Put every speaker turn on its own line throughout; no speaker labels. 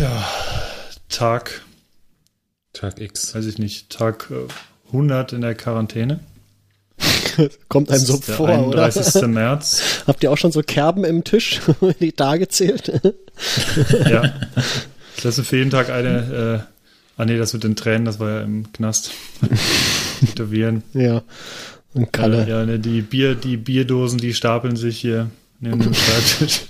Ja, Tag.
Tag X.
Weiß ich nicht, Tag 100 in der Quarantäne.
Kommt einem so
der
vor,
31.
oder?
März.
Habt ihr auch schon so Kerben im Tisch, die Tage zählt?
Ja. Ich lasse für jeden Tag eine, äh, ah nee, das mit den Tränen, das war ja im Knast. Tätowieren.
ja. Und Kalle.
Ja, ne, die Bier, die Bierdosen, die stapeln sich hier neben dem Schreibtisch.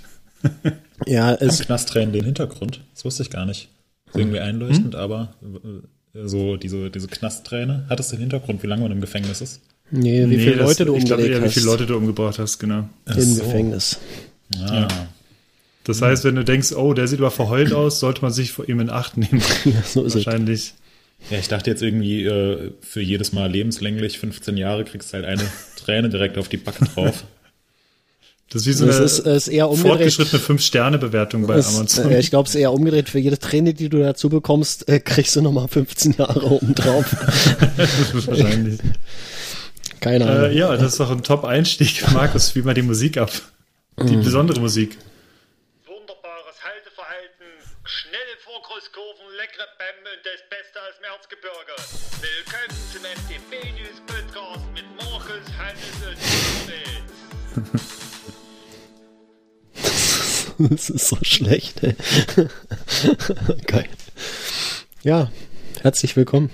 Ja, es,
Knasttränen den Hintergrund? Das wusste ich gar nicht. Ist irgendwie einleuchtend, aber äh, so diese, diese Knastträne. Hat es den Hintergrund, wie lange man im Gefängnis ist?
nee, wie
Nee,
viele
das-
Leute du
Ich glaube
umgelegt
eher, wie
hast
viele Leute du umgebracht hast, genau.
Ach
im
so.
Gefängnis.
Ah.
Das heißt, wenn du denkst, oh, der sieht aber verheult aus, sollte man sich vor ihm in Acht nehmen.
so ist es.
Wahrscheinlich.
Ja, ich dachte jetzt irgendwie, äh, für jedes Mal lebenslänglich 15 Jahre kriegst du halt eine Träne direkt auf die Backe drauf.
Das ist wie so
Das
eine
ist, ist eher umgedreht.
fortgeschrittene Fünf-Sterne-Bewertung bei
Ist,
Amazon.
äh, ich glaube, es ist eher umgedreht. Für jede Träne, die du dazu bekommst, äh, kriegst du nochmal 15 Jahre obendrauf.
Wahrscheinlich.
Keine Ahnung.
Äh, ja, das ist doch ein Top-Einstieg. Markus, spiel mal die Musik ab. Die
Mhm.
besondere Musik.
Wunderbares Halteverhalten, schnelle Vorkreuzkurven, leckere Bämme und das Beste aus dem Erzgebirge. Willkommen zum MTB News Podcast mit Markus, Hannes und.
Das ist so schlecht. Ey. Geil. Ja, herzlich willkommen.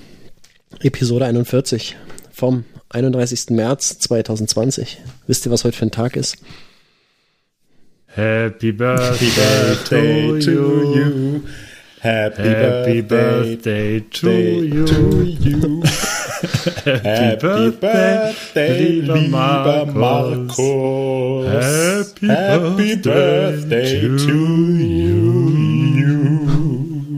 Episode 41 vom 31. März 2020. Wisst ihr, was heute für ein Tag ist?
Happy Birthday to you.
Happy,
Happy Birthday to you.
you. Happy Birthday,
lieber Markus.
Markus.
Happy
Happy
Birthday
Birthday
to
to you.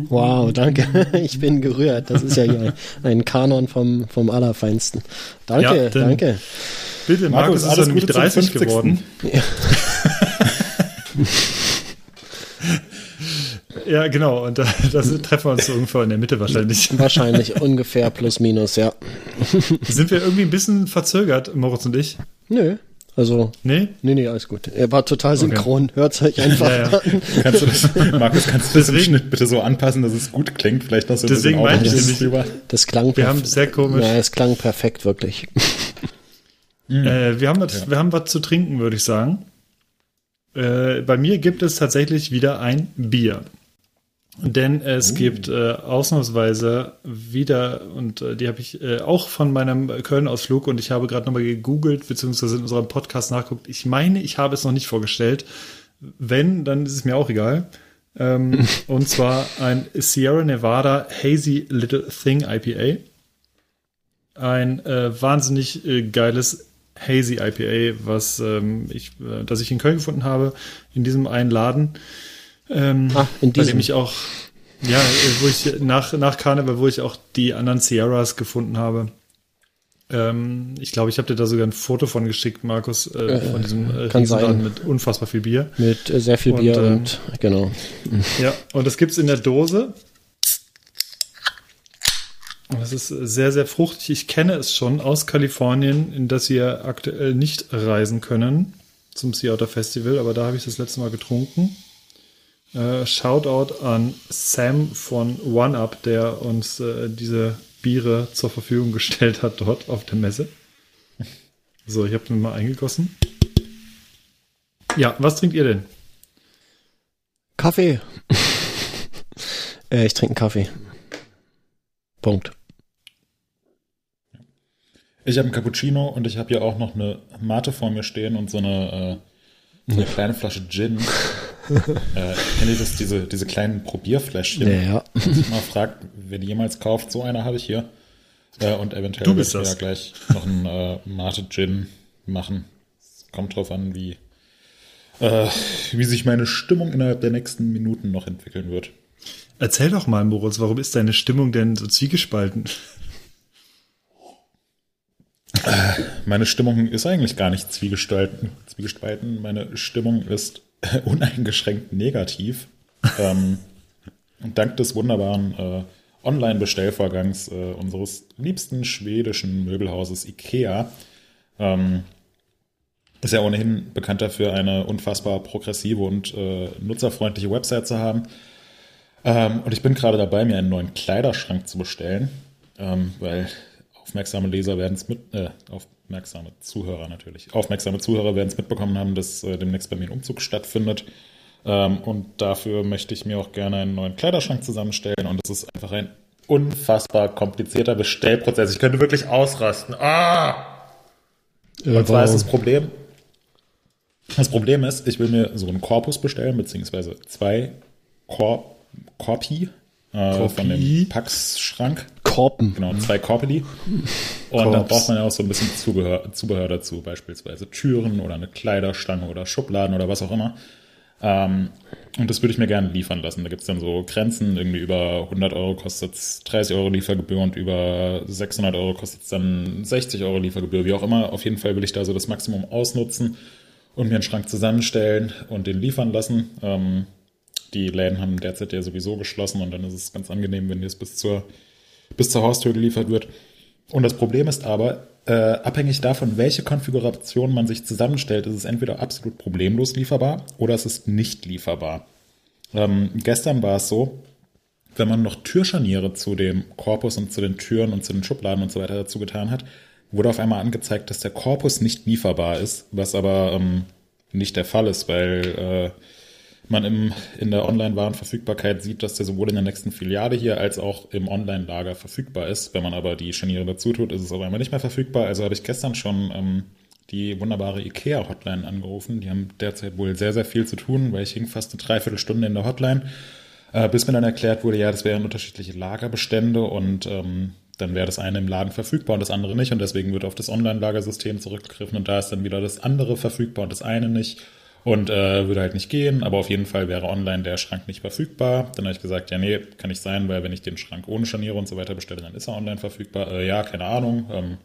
Wow, danke. Ich bin gerührt. Das ist ja hier ein Kanon vom, vom Allerfeinsten. Danke,
Ja,
danke.
Bitte, Markus,
Markus,
ist
alles
nämlich
zum
30
50.
geworden. Ja, genau. Und da das treffen wir uns so ungefähr in der Mitte wahrscheinlich.
Wahrscheinlich ungefähr plus minus, ja.
Sind wir irgendwie ein bisschen verzögert, Moritz und ich?
Nö. Also,
Nee?
nee, nee, alles gut. Er war total synchron. Hört's euch einfach
Ja, ja.
an.
Kannst du das, Markus, kannst du das im Schnitt bitte so anpassen, dass es gut klingt? Vielleicht noch so ein
Deswegen
bisschen
meinte ich
drüber.
Das klang
Wir haben sehr komisch.
Ja, es klang perfekt, wirklich.
Äh, wir, haben was, wir haben was zu trinken, würde ich sagen. Äh, bei mir gibt es tatsächlich wieder ein Bier. Denn es gibt äh, ausnahmsweise wieder, und äh, die habe ich äh, auch von meinem Köln-Ausflug und ich habe gerade nochmal gegoogelt, beziehungsweise in unserem Podcast nachguckt. Ich meine, ich habe es noch nicht vorgestellt. Wenn, dann ist es mir auch egal. Ähm, und zwar ein Sierra Nevada Hazy Little Thing IPA. Ein äh, wahnsinnig äh, geiles Hazy IPA, was ähm, ich, äh, das ich in Köln gefunden habe, in diesem einen Laden. Ähm,
Ah, in
bei dem
diesem.
ich auch, ja, äh, wo ich nach, nach Karneval, wo ich auch die anderen Sierras gefunden habe. Ähm, ich glaube, ich habe dir da sogar ein Foto von geschickt, Markus, äh, von diesem äh, Riesenladen mit unfassbar viel Bier.
Mit äh, sehr viel
Und,
Bier
ähm,
und, genau.
Ja, und das gibt's in der Dose. Und Das ist sehr, sehr fruchtig. Ich kenne es schon aus Kalifornien, in das wir aktuell nicht reisen können zum Sea Otter Festival, aber da habe ich das letzte Mal getrunken. Äh, Shoutout an Sam von OneUp, der uns äh, diese Biere zur Verfügung gestellt hat dort auf der Messe. So, ich habe den mal eingegossen. Ja, was trinkt ihr denn?
Kaffee. äh, ich trinke einen Kaffee. Punkt.
Ich habe einen Cappuccino und ich habe hier auch noch eine Mate vor mir stehen und so eine, äh, so eine kleine Flasche Gin. Äh, kennt ihr das, diese, diese kleinen Probierfläschchen?
Ja, ja.
Mal fragt, wer die jemals kauft, so eine habe ich hier. Äh, und eventuell
Du bist
ich
das.
ja gleich noch einen äh, Mate Gin machen. Es kommt drauf an, wie, äh, wie sich meine Stimmung innerhalb der nächsten Minuten noch entwickeln wird.
Erzähl doch mal, Moritz, warum ist deine Stimmung denn so zwiegespalten?
Meine Stimmung ist eigentlich gar nicht zwiegespalten. zwiegespalten. Meine Stimmung ist uneingeschränkt negativ. ähm, und dank des wunderbaren äh, Online-Bestellvorgangs äh, unseres liebsten schwedischen Möbelhauses IKEA ähm, ist ja ohnehin bekannt dafür, eine unfassbar progressive und äh, nutzerfreundliche Website zu haben. Ähm, und ich bin gerade dabei, mir einen neuen Kleiderschrank zu bestellen, ähm, weil aufmerksame Leser werden es mit, äh, aufmerksame Zuhörer natürlich, aufmerksame Zuhörer werden es mitbekommen haben, dass äh, demnächst bei mir ein Umzug stattfindet. Ähm, und dafür möchte ich mir auch gerne einen neuen Kleiderschrank zusammenstellen. Und das ist einfach ein unfassbar komplizierter Bestellprozess. Ich könnte wirklich ausrasten. Ah! Und zwar ist das Problem, das Problem ist, ich will mir so einen Korpus bestellen, beziehungsweise zwei Kor Korpi äh, von dem Pax-Schrank.
Korpen.
Genau, zwei Korpeli. Und dann braucht man ja auch so ein bisschen Zubehör, Zubehör dazu, beispielsweise Türen oder eine Kleiderstange oder Schubladen oder was auch immer. Ähm, und das würde ich mir gerne liefern lassen. Da gibt es dann so Grenzen, irgendwie über 100 Euro kostet es 30 Euro Liefergebühr und über 600 Euro kostet es dann 60 Euro Liefergebühr, wie auch immer. Auf jeden Fall will ich da so das Maximum ausnutzen und mir einen Schrank zusammenstellen und den liefern lassen. Ähm, die Läden haben derzeit ja sowieso geschlossen und dann ist es ganz angenehm, wenn das bis zur, bis zur Haustür geliefert wird. Und das Problem ist aber, äh, abhängig davon, welche Konfiguration man sich zusammenstellt, ist es entweder absolut problemlos lieferbar oder es ist nicht lieferbar. Ähm, gestern war es so, wenn man noch Türscharniere zu dem Korpus und zu den Türen und zu den Schubladen und so weiter dazu getan hat, wurde auf einmal angezeigt, dass der Korpus nicht lieferbar ist, was aber ähm, nicht der Fall ist, weil äh, man im, in der Online-Warenverfügbarkeit sieht, dass der sowohl in der nächsten Filiale hier als auch im Online-Lager verfügbar ist. Wenn man aber die Scharniere dazu tut, ist es aber immer nicht mehr verfügbar. Also habe ich gestern schon ähm, die wunderbare IKEA-Hotline angerufen. Die haben derzeit wohl sehr, sehr viel zu tun, weil ich hing fast eine Dreiviertelstunde in der Hotline, äh, bis mir dann erklärt wurde, ja, das wären unterschiedliche Lagerbestände und ähm, dann wäre das eine im Laden verfügbar und das andere nicht und deswegen wird auf das Online-Lagersystem zurückgegriffen und da ist dann wieder das andere verfügbar und das eine nicht. Und äh, würde halt nicht gehen, aber auf jeden Fall wäre online der Schrank nicht verfügbar. Dann habe ich gesagt, ja, nee, kann nicht sein, weil wenn ich den Schrank ohne Scharniere und so weiter bestelle, dann ist er online verfügbar. Äh, ja, keine Ahnung. Ähm,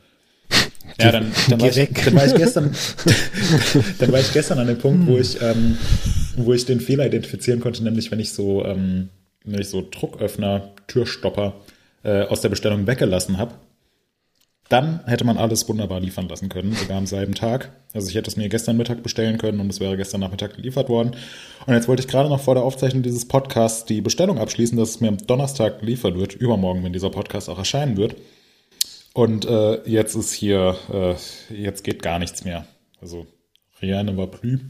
ja, dann, dann, war ich, dann war ich gestern, dann war ich gestern an dem Punkt, wo ich, ähm, wo ich den Fehler identifizieren konnte, nämlich wenn ich so, ähm, wenn ich so Drucköffner, Türstopper äh, aus der Bestellung weggelassen habe dann hätte man alles wunderbar liefern lassen können, sogar am selben Tag. Also ich hätte es mir gestern Mittag bestellen können und es wäre gestern Nachmittag geliefert worden. Und jetzt wollte ich gerade noch vor der Aufzeichnung dieses Podcasts die Bestellung abschließen, dass es mir am Donnerstag geliefert wird, übermorgen, wenn dieser Podcast auch erscheinen wird. Und äh, jetzt ist hier, äh, jetzt geht gar nichts mehr. Also rien ne va plus.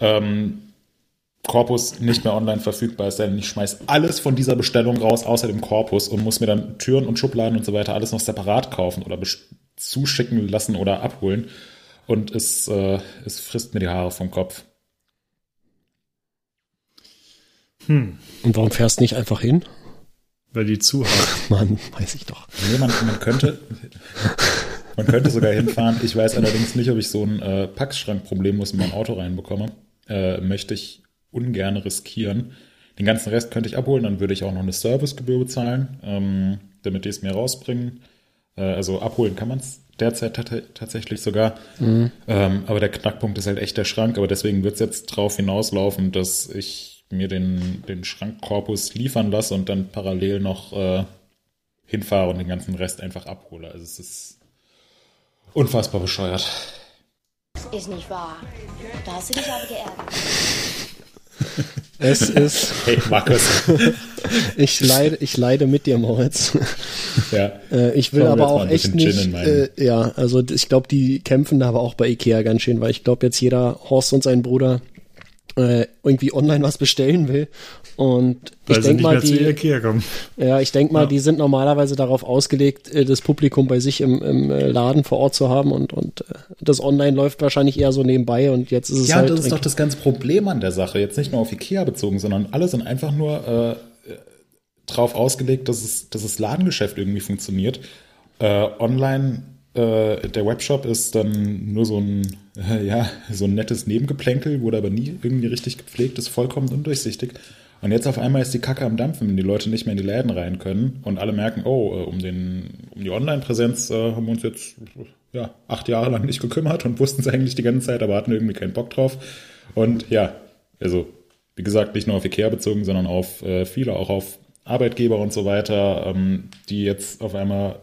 Ähm, Korpus nicht mehr online verfügbar ist, denn ich schmeiß alles von dieser Bestellung raus, außer dem Korpus und muss mir dann Türen und Schubladen und so weiter alles noch separat kaufen oder zuschicken lassen oder abholen. Und es, äh, es frisst mir die Haare vom Kopf.
Hm. Und warum fährst du nicht einfach hin?
Weil die zu haben.
Mann, weiß ich doch.
Nee, man, man könnte. man könnte sogar hinfahren. Ich weiß allerdings nicht, ob ich so ein äh, Packschrankproblem muss in mein Auto reinbekomme. Äh, möchte ich ungern riskieren. Den ganzen Rest könnte ich abholen, dann würde ich auch noch eine Servicegebühr bezahlen, ähm, damit die es mir rausbringen. Äh, also abholen kann man es derzeit tatsächlich sogar. Mhm. Ähm, aber der Knackpunkt ist halt echt der Schrank. Aber deswegen wird es jetzt drauf hinauslaufen, dass ich mir den, den Schrankkorpus liefern lasse und dann parallel noch äh, hinfahre und den ganzen Rest einfach abhole. Also es ist unfassbar bescheuert.
Ist nicht wahr. Da hast du dich aber geärgert.
Es ist.
Hey, Markus.
ich, leide, ich leide mit dir, Moritz. Ja. Äh, ich will aber auch echt nicht. Äh, ja, also ich glaube, die kämpfen da aber auch bei Ikea ganz schön, weil ich glaube, jetzt jeder Horst und sein Bruder äh, irgendwie online was bestellen will. Und Weil ich denke mal, die, ja, ich denke mal, ja. die sind normalerweise darauf ausgelegt, äh, das Publikum bei sich im, im äh, Laden vor Ort zu haben und, und äh, das Online läuft wahrscheinlich eher so nebenbei und jetzt ist es
ja,
halt.
Ja, das ist doch das ganze Problem an der Sache. Jetzt nicht nur auf Ikea bezogen, sondern alle sind einfach nur äh, drauf ausgelegt, dass es, dass das Ladengeschäft irgendwie funktioniert. Äh, online äh, der Webshop ist dann nur so ein, äh, ja, so ein nettes Nebengeplänkel, wurde aber nie irgendwie richtig gepflegt, ist vollkommen undurchsichtig. Und jetzt auf einmal ist die Kacke am Dampfen, wenn die Leute nicht mehr in die Läden rein können und alle merken, oh, äh, um, den, um die Online-Präsenz äh, haben wir uns jetzt ja, acht Jahre lang nicht gekümmert und wussten es eigentlich die ganze Zeit, aber hatten irgendwie keinen Bock drauf. Und ja, also wie gesagt, nicht nur auf Ikea bezogen, sondern auf äh, viele, auch auf Arbeitgeber und so weiter, ähm, die jetzt auf einmal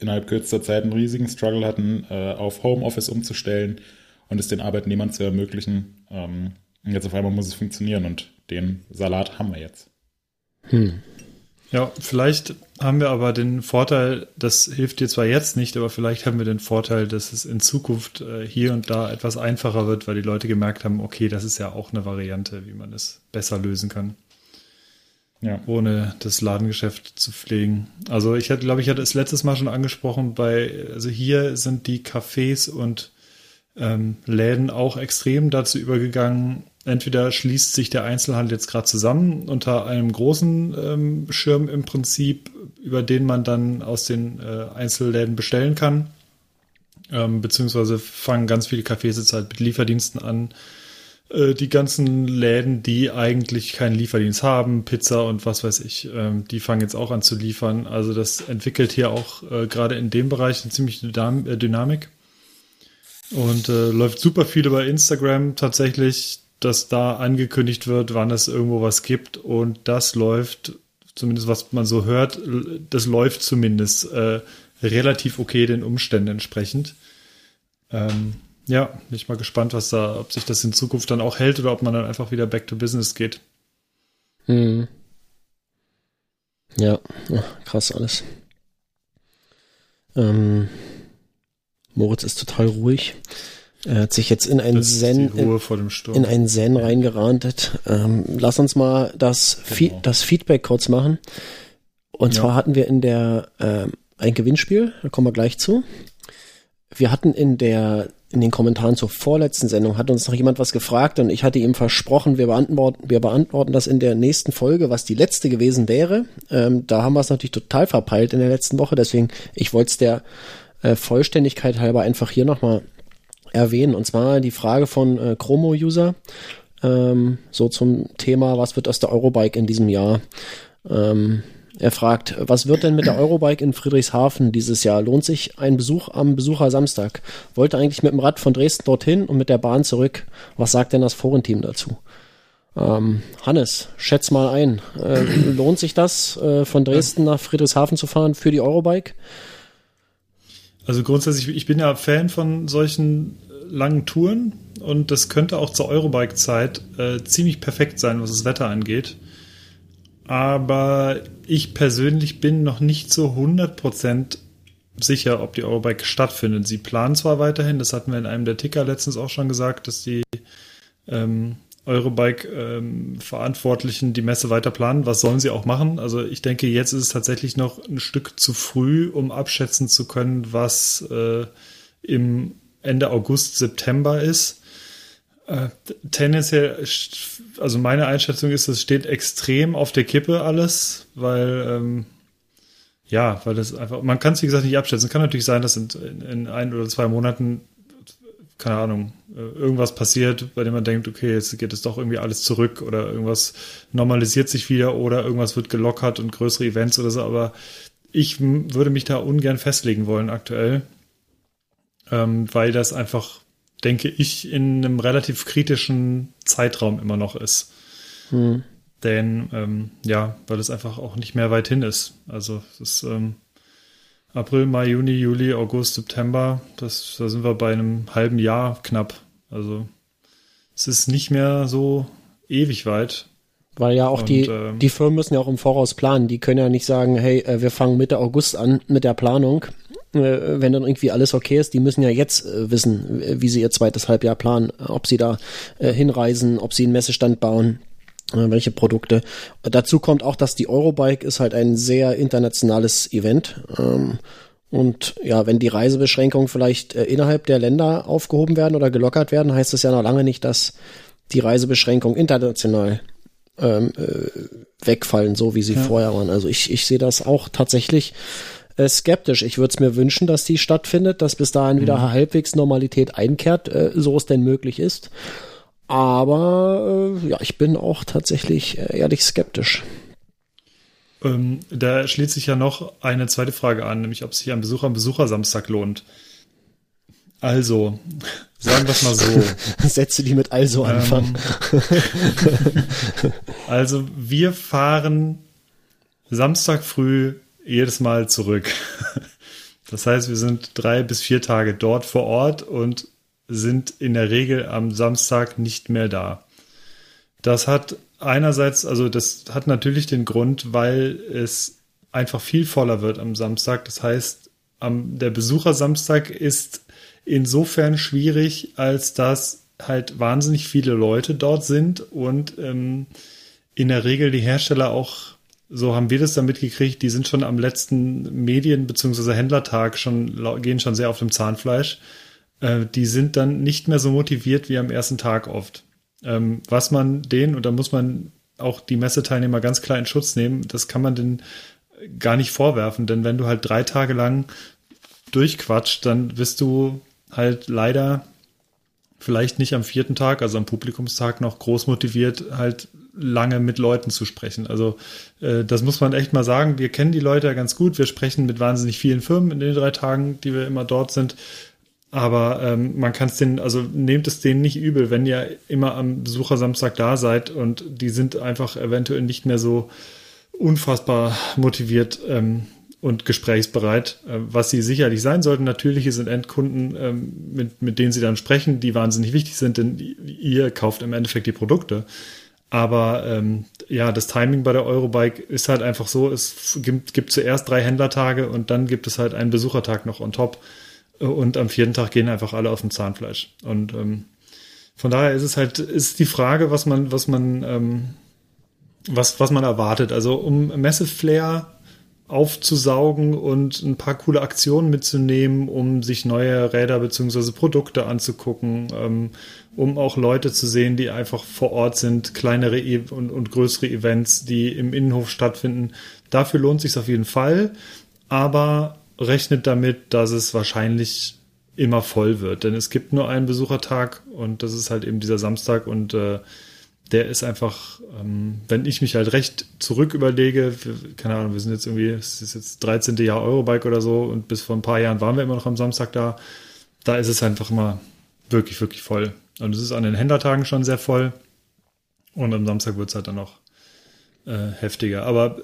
innerhalb kürzester Zeit einen riesigen Struggle hatten, äh, auf Homeoffice umzustellen und es den Arbeitnehmern zu ermöglichen. Ähm, jetzt auf einmal muss es funktionieren und den Salat haben wir jetzt.
Hm. Ja, vielleicht haben wir aber den Vorteil, das hilft dir zwar jetzt nicht, aber vielleicht haben wir den Vorteil, dass es in Zukunft äh, hier und da etwas einfacher wird, weil die Leute gemerkt haben, okay, das ist ja auch eine Variante, wie man es besser lösen kann. Ja. Ohne das Ladengeschäft zu pflegen. Also ich hatte, glaube ich, hatte es letztes Mal schon angesprochen, bei, also hier sind die Cafés und ähm, Läden auch extrem dazu übergegangen, entweder schließt sich der Einzelhandel jetzt gerade zusammen unter einem großen ähm, Schirm im Prinzip, über den man dann aus den äh, Einzelläden bestellen kann, ähm, beziehungsweise fangen ganz viele Cafés jetzt halt mit Lieferdiensten an. Äh, die ganzen Läden, die eigentlich keinen Lieferdienst haben, Pizza und was weiß ich, ähm, die fangen jetzt auch an zu liefern. Also das entwickelt hier auch äh, gerade in dem Bereich eine ziemliche äh, Dynamik. Und äh, läuft super viel über Instagram tatsächlich dass da angekündigt wird, wann es irgendwo was gibt und das läuft, zumindest was man so hört, das läuft zumindest äh, relativ okay den Umständen entsprechend. Ähm, ja, bin ich mal gespannt, was da, ob sich das in Zukunft dann auch hält oder ob man dann einfach wieder back to business geht.
Hm. Ja, krass alles. Ähm, Moritz ist total ruhig. Er hat sich jetzt in ein Zen, in, in einen Zen reingerantet. Ähm, lass uns mal das, genau. Fe das Feedback kurz machen. Und ja. zwar hatten wir in der äh, ein Gewinnspiel, da kommen wir gleich zu. Wir hatten in der in den Kommentaren zur vorletzten Sendung hat uns noch jemand was gefragt und ich hatte ihm versprochen, wir beantworten, wir beantworten das in der nächsten Folge, was die letzte gewesen wäre. Ähm, da haben wir es natürlich total verpeilt in der letzten Woche, deswegen ich wollte es der äh, Vollständigkeit halber einfach hier nochmal erwähnen. Und zwar die Frage von äh, Chromo-User, ähm, so zum Thema, was wird aus der Eurobike in diesem Jahr? Ähm, er fragt, was wird denn mit der Eurobike in Friedrichshafen dieses Jahr? Lohnt sich ein Besuch am Besucher Samstag? Wollte eigentlich mit dem Rad von Dresden dorthin und mit der Bahn zurück. Was sagt denn das Forenteam dazu? Ähm, Hannes, schätz mal ein. Äh, lohnt sich das, äh, von Dresden nach Friedrichshafen zu fahren für die Eurobike?
Also grundsätzlich, ich bin ja Fan von solchen äh, langen Touren und das könnte auch zur Eurobike-Zeit äh, ziemlich perfekt sein, was das Wetter angeht. Aber ich persönlich bin noch nicht so 100% sicher, ob die Eurobike stattfindet. Sie planen zwar weiterhin, das hatten wir in einem der Ticker letztens auch schon gesagt, dass die ähm, Eurobike-Verantwortlichen ähm, die Messe weiter planen. Was sollen sie auch machen? Also ich denke, jetzt ist es tatsächlich noch ein Stück zu früh, um abschätzen zu können, was äh, im Ende August, September ist. Äh, tendenziell, also meine Einschätzung ist, es steht extrem auf der Kippe alles, weil ähm, ja, weil das einfach, man kann es wie gesagt nicht abschätzen. Es kann natürlich sein, dass in, in ein oder zwei Monaten keine Ahnung, äh, irgendwas passiert, bei dem man denkt, okay, jetzt geht es doch irgendwie alles zurück oder irgendwas normalisiert sich wieder oder irgendwas wird gelockert und größere Events oder so, aber ich würde mich da ungern festlegen wollen aktuell, ähm, weil das einfach, denke ich, in einem relativ kritischen Zeitraum immer noch ist. Hm. Denn, ähm, ja, weil es einfach auch nicht mehr weit hin ist. Also, es ist, ähm, April, Mai, Juni, Juli, August, September. Das, da sind wir bei einem halben Jahr knapp. Also es ist nicht mehr so ewig weit.
Weil ja auch Und, die, äh, die Firmen müssen ja auch im Voraus planen. Die können ja nicht sagen, hey, äh, wir fangen Mitte August an mit der Planung. Äh, wenn dann irgendwie alles okay ist, die müssen ja jetzt äh, wissen, wie sie ihr zweites Halbjahr planen, ob sie da hinreisen, ob sie einen Messestand bauen äh, welche Produkte. Dazu kommt auch, dass die Eurobike ist halt ein sehr internationales Event. Ähm, und ja, wenn die Reisebeschränkungen vielleicht äh, innerhalb der Länder aufgehoben werden oder gelockert werden, heißt das ja noch lange nicht, dass die Reisebeschränkungen international ähm, äh, wegfallen, so wie sie ja. vorher waren. Also ich, ich sehe das auch tatsächlich äh, skeptisch. Ich würde es mir wünschen, dass die stattfindet, dass bis dahin mhm. wieder halbwegs Normalität einkehrt, äh, so es denn möglich ist. Aber äh, ja, ich bin auch tatsächlich äh, ehrlich skeptisch.
Ähm, da schließt sich ja noch eine zweite Frage an, nämlich ob sich ein Besuch am Besuchersamstag lohnt. Also, sagen wir es mal so.
Sätze, die mit also anfangen.
Ähm, also, wir fahren Samstag früh jedes Mal zurück. Das heißt, wir sind drei bis vier Tage dort vor Ort und sind in der Regel am Samstag nicht mehr da. Das hat einerseits, also das hat natürlich den Grund, weil es einfach viel voller wird am Samstag. Das heißt, am, der Besuchersamstag ist insofern schwierig, als dass halt wahnsinnig viele Leute dort sind und ähm, in der Regel die Hersteller auch, so haben wir das dann mitgekriegt, die sind schon am letzten Medien- bzw. Händlertag schon, gehen schon sehr auf dem Zahnfleisch. Äh, die sind dann nicht mehr so motiviert wie am ersten Tag oft. Ähm, was man denen, und da muss man auch die Messeteilnehmer ganz klar in Schutz nehmen, das kann man denn gar nicht vorwerfen, denn wenn du halt drei Tage lang durchquatscht, dann wirst du halt leider vielleicht nicht am vierten Tag, also am Publikumstag, noch groß motiviert, halt lange mit Leuten zu sprechen. Also äh, das muss man echt mal sagen. Wir kennen die Leute ja ganz gut. Wir sprechen mit wahnsinnig vielen Firmen in den drei Tagen, die wir immer dort sind. Aber ähm, man kann es denen, also nehmt es denen nicht übel, wenn ihr immer am Besuchersamstag da seid und die sind einfach eventuell nicht mehr so unfassbar motiviert ähm, und gesprächsbereit, äh, was sie sicherlich sein sollten. Natürlich sind Endkunden, ähm, mit, mit denen sie dann sprechen, die wahnsinnig wichtig sind, denn ihr kauft im Endeffekt die Produkte. Aber ähm, ja, das Timing bei der Eurobike ist halt einfach so, es gibt, gibt zuerst drei Händlertage und dann gibt es halt einen Besuchertag noch on top. Und am vierten Tag gehen einfach alle auf dem Zahnfleisch. Und ähm, von daher ist es halt, ist die Frage, was man, was man, ähm, was, was man erwartet. Also um Messeflair aufzusaugen und ein paar coole Aktionen mitzunehmen, um sich neue Räder beziehungsweise Produkte anzugucken, ähm, um auch Leute zu sehen, die einfach vor Ort sind, kleinere e und, und größere Events, die im Innenhof stattfinden. Dafür lohnt sich auf jeden Fall, aber rechnet damit, dass es wahrscheinlich immer voll wird, denn es gibt nur einen Besuchertag und das ist halt eben dieser Samstag und äh, der ist einfach, ähm, wenn ich mich halt recht zurück überlege, keine Ahnung, wir sind jetzt irgendwie, es ist jetzt 13. Jahr Eurobike oder so und bis vor ein paar Jahren waren wir immer noch am Samstag da, da ist es einfach immer wirklich, wirklich voll. Und es ist an den Händlertagen schon sehr voll und am Samstag wird es halt dann noch äh, heftiger. Aber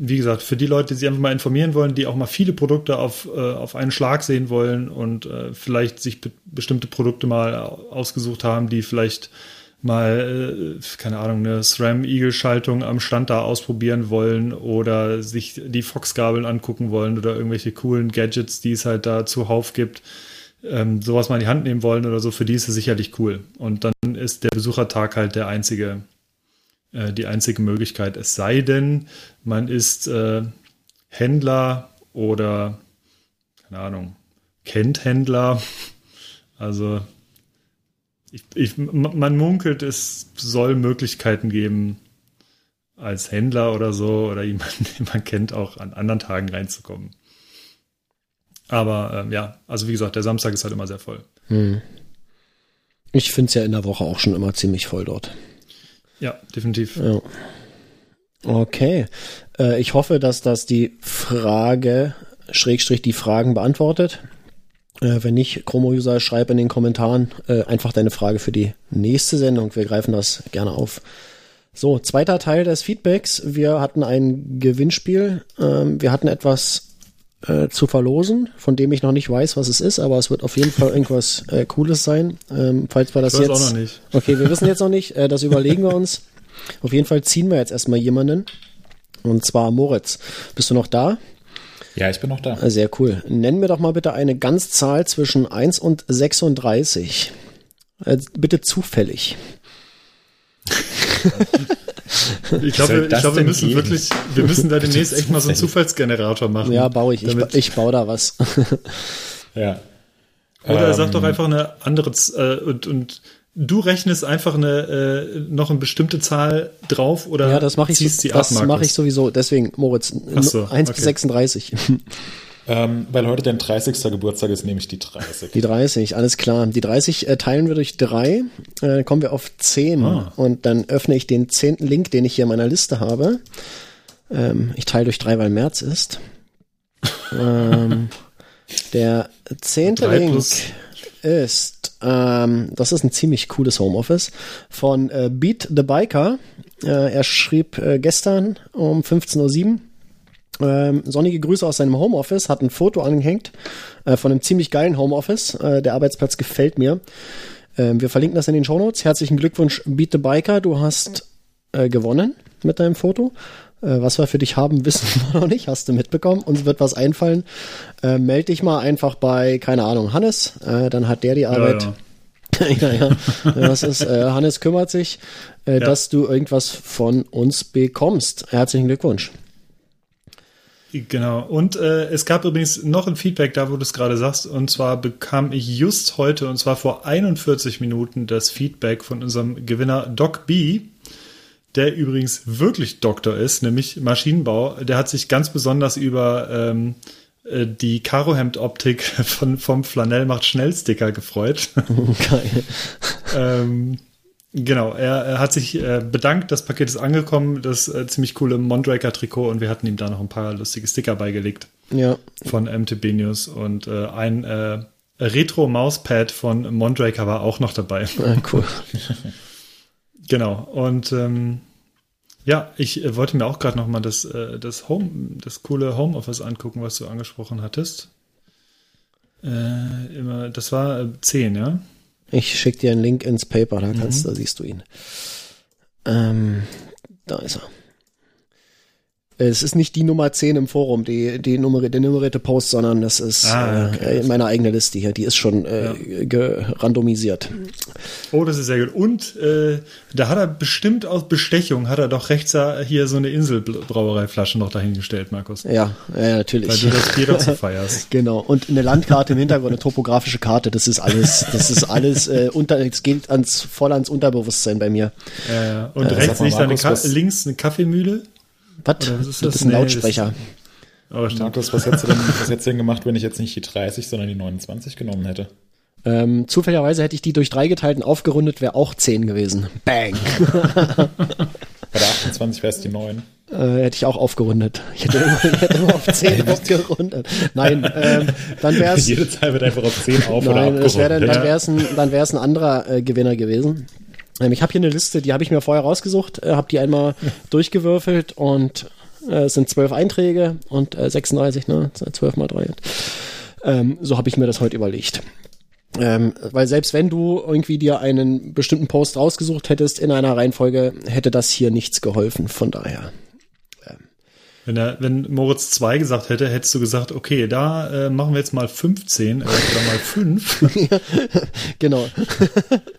wie gesagt, für die Leute, die sich einfach mal informieren wollen, die auch mal viele Produkte auf, äh, auf einen Schlag sehen wollen und äh, vielleicht sich be bestimmte Produkte mal ausgesucht haben, die vielleicht mal, äh, keine Ahnung, eine SRAM-Eagle-Schaltung am Stand da ausprobieren wollen oder sich die Fox-Gabeln angucken wollen oder irgendwelche coolen Gadgets, die es halt da zuhauf gibt, ähm, sowas mal in die Hand nehmen wollen oder so, für die ist es sicherlich cool. Und dann ist der Besuchertag halt der einzige, äh, die einzige Möglichkeit. Es sei denn, man ist äh, Händler oder, keine Ahnung, kennt Händler. Also ich, ich, man munkelt, es soll Möglichkeiten geben, als Händler oder so oder jemanden, den man kennt, auch an anderen Tagen reinzukommen. Aber ähm, ja, also wie gesagt, der Samstag ist halt immer sehr voll. Hm.
Ich finde es ja in der Woche auch schon immer ziemlich voll dort.
Ja, definitiv.
Ja. Okay. Äh, ich hoffe, dass das die Frage, Schrägstrich die Fragen beantwortet. Äh, wenn nicht, Chromo-User, schreib in den Kommentaren äh, einfach deine Frage für die nächste Sendung. Wir greifen das gerne auf. So, zweiter Teil des Feedbacks. Wir hatten ein Gewinnspiel. Ähm, wir hatten etwas äh, zu verlosen, von dem ich noch nicht weiß, was es ist, aber es wird auf jeden Fall irgendwas äh, Cooles sein. Ähm, falls wir das ich weiß jetzt. Auch noch nicht. Okay, wir wissen jetzt noch nicht. Äh, das überlegen wir uns. Auf jeden Fall ziehen wir jetzt erstmal jemanden. Und zwar Moritz. Bist du noch da?
Ja, ich bin noch da.
Sehr cool. Nenn mir doch mal bitte eine Ganzzahl zwischen 1 und 36. Äh, bitte zufällig.
ich glaube, ich glaub, wir müssen geben? wirklich, wir müssen da demnächst echt mal so einen Zufallsgenerator machen.
Ja, baue ich. Ich, ich baue da was.
ja.
Oder ähm, sag doch einfach eine andere äh, und, und du rechnest einfach eine äh, noch eine bestimmte Zahl drauf oder
ja, das mache ich ziehst so, die Das mache ich sowieso. Deswegen Moritz so, 1 okay. bis 36.
Ähm, weil heute dein 30. Geburtstag ist, nehme ich die 30.
Die 30, alles klar. Die 30 äh, teilen wir durch 3, äh, kommen wir auf 10 ah. und dann öffne ich den 10. Link, den ich hier in meiner Liste habe. Ähm, ich teile durch 3, weil März ist. ähm, der 10. Link ist, ähm, das ist ein ziemlich cooles Homeoffice von äh, Beat the Biker. Äh, er schrieb äh, gestern um 15.07 Uhr ähm, sonnige Grüße aus seinem Homeoffice, hat ein Foto angehängt äh, von einem ziemlich geilen Homeoffice. Äh, der Arbeitsplatz gefällt mir. Ähm, wir verlinken das in den Shownotes. Herzlichen Glückwunsch, Beat the Biker. Du hast äh, gewonnen mit deinem Foto. Äh, was wir für dich haben, wissen wir noch nicht. Hast du mitbekommen? Uns wird was einfallen. Äh, meld dich mal einfach bei, keine Ahnung, Hannes. Äh, dann hat der die Arbeit.
ja.
ja, ja. Das ist, äh, Hannes kümmert sich, äh,
Ja.
dass du irgendwas von uns bekommst. Herzlichen Glückwunsch.
Genau. Und äh, es gab übrigens noch ein Feedback da, wo du es gerade sagst. Und zwar bekam ich just heute, und zwar vor 41 Minuten, das Feedback von unserem Gewinner Doc B, der übrigens wirklich Doktor ist, nämlich Maschinenbau. Der hat sich ganz besonders über ähm, äh, die Karohemd-Optik von, vom Flanell macht Schnell-Sticker gefreut.
Geil.
ähm, genau, er, er hat sich äh, bedankt, das Paket ist angekommen, das äh, ziemlich coole Mondraker-Trikot und wir hatten ihm da noch ein paar lustige Sticker beigelegt
Ja,
von MTB News und äh, ein äh, Retro-Mauspad von Mondraker war auch noch dabei.
ah, cool.
genau, und ähm, ja, ich äh, wollte mir auch gerade noch mal das, äh, das Home, das coole Homeoffice angucken, was du angesprochen hattest. Äh, immer, das war äh, 10, ja?
Ich schicke dir einen Link ins Paper, da
Mhm.
kannst, da siehst du ihn. Ähm, da ist er. Es ist nicht die Nummer 10 im Forum, die, die Nummer, der nummerierte Post, sondern das ist
Ah, okay.
äh, meine eigene Liste hier. Die ist schon äh, gerandomisiert.
Oh, das ist sehr gut. Und äh, da hat er bestimmt aus Bestechung, hat er doch rechts hier so eine Inselbrauereiflasche noch dahingestellt, Markus.
Ja, ja,
Weil
natürlich.
du das doch so feierst.
Genau. Und eine Landkarte im Hintergrund, eine topografische Karte, das ist alles, das ist alles äh, unter, es geht ans, voll ans Unterbewusstsein bei mir.
Ja, ja. Und
Äh,
rechts eine
Markus, was-
links eine Kaffeemühle.
Was?
Oder was ist das?
bist ein
Nee,
Lautsprecher.
Aber stimmt.
Markus, was hättest, du denn, was hättest du denn gemacht, wenn ich jetzt nicht die 30, sondern die 29 genommen hätte?
Ähm, zufälligerweise hätte ich die durch drei geteilt und aufgerundet, wäre auch 10 gewesen. Bang.
Bei der 28 wäre es die 9.
äh, hätte ich auch aufgerundet. Ich hätte immer, ich hätte immer auf 10 aufgerundet. Nein, ähm, dann wäre es.
Jede Zahl wird einfach auf 10 auf oder
Nein, das wär dann,
abgerundet.
dann wäre es ein, dann wär's ein anderer äh, Gewinner gewesen. Ähm, ich habe hier eine Liste, die habe ich mir vorher rausgesucht, äh, habe die einmal durchgewürfelt und äh, es sind zwölf Einträge und äh, 36, ne? 12 mal 3. Ähm, so habe ich mir das heute überlegt. Ähm, weil selbst wenn du irgendwie dir einen bestimmten Post rausgesucht hättest in einer Reihenfolge, hätte das hier nichts geholfen. Von daher.
Wenn, er, wenn Moritz 2 gesagt hätte, hättest du gesagt, okay, da äh, machen wir jetzt mal 15 äh, oder mal 5.
Genau.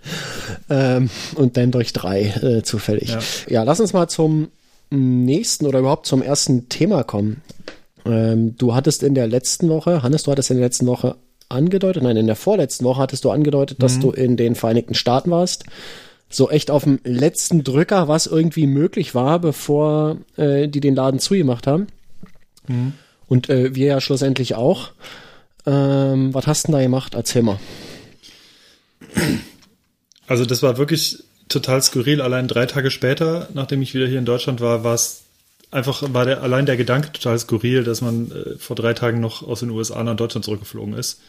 ähm, und dann durch drei äh, zufällig.
Ja.
Ja. lass uns mal zum nächsten oder überhaupt zum ersten Thema kommen. Ähm, du hattest in der letzten Woche, Hannes, du hattest in der letzten Woche angedeutet, nein, in der vorletzten Woche hattest du angedeutet, dass du in den Vereinigten Staaten warst. So echt auf dem letzten Drücker, was irgendwie möglich war, bevor äh, die den Laden zugemacht haben. Und äh, wir ja schlussendlich auch. Ähm, was hast du denn da gemacht? Erzähl mal.
Also das war wirklich total skurril. Allein drei Tage später, nachdem ich wieder hier in Deutschland war, war es einfach, war der, allein der Gedanke total skurril, dass man äh, vor drei Tagen noch aus den USA nach Deutschland zurückgeflogen ist.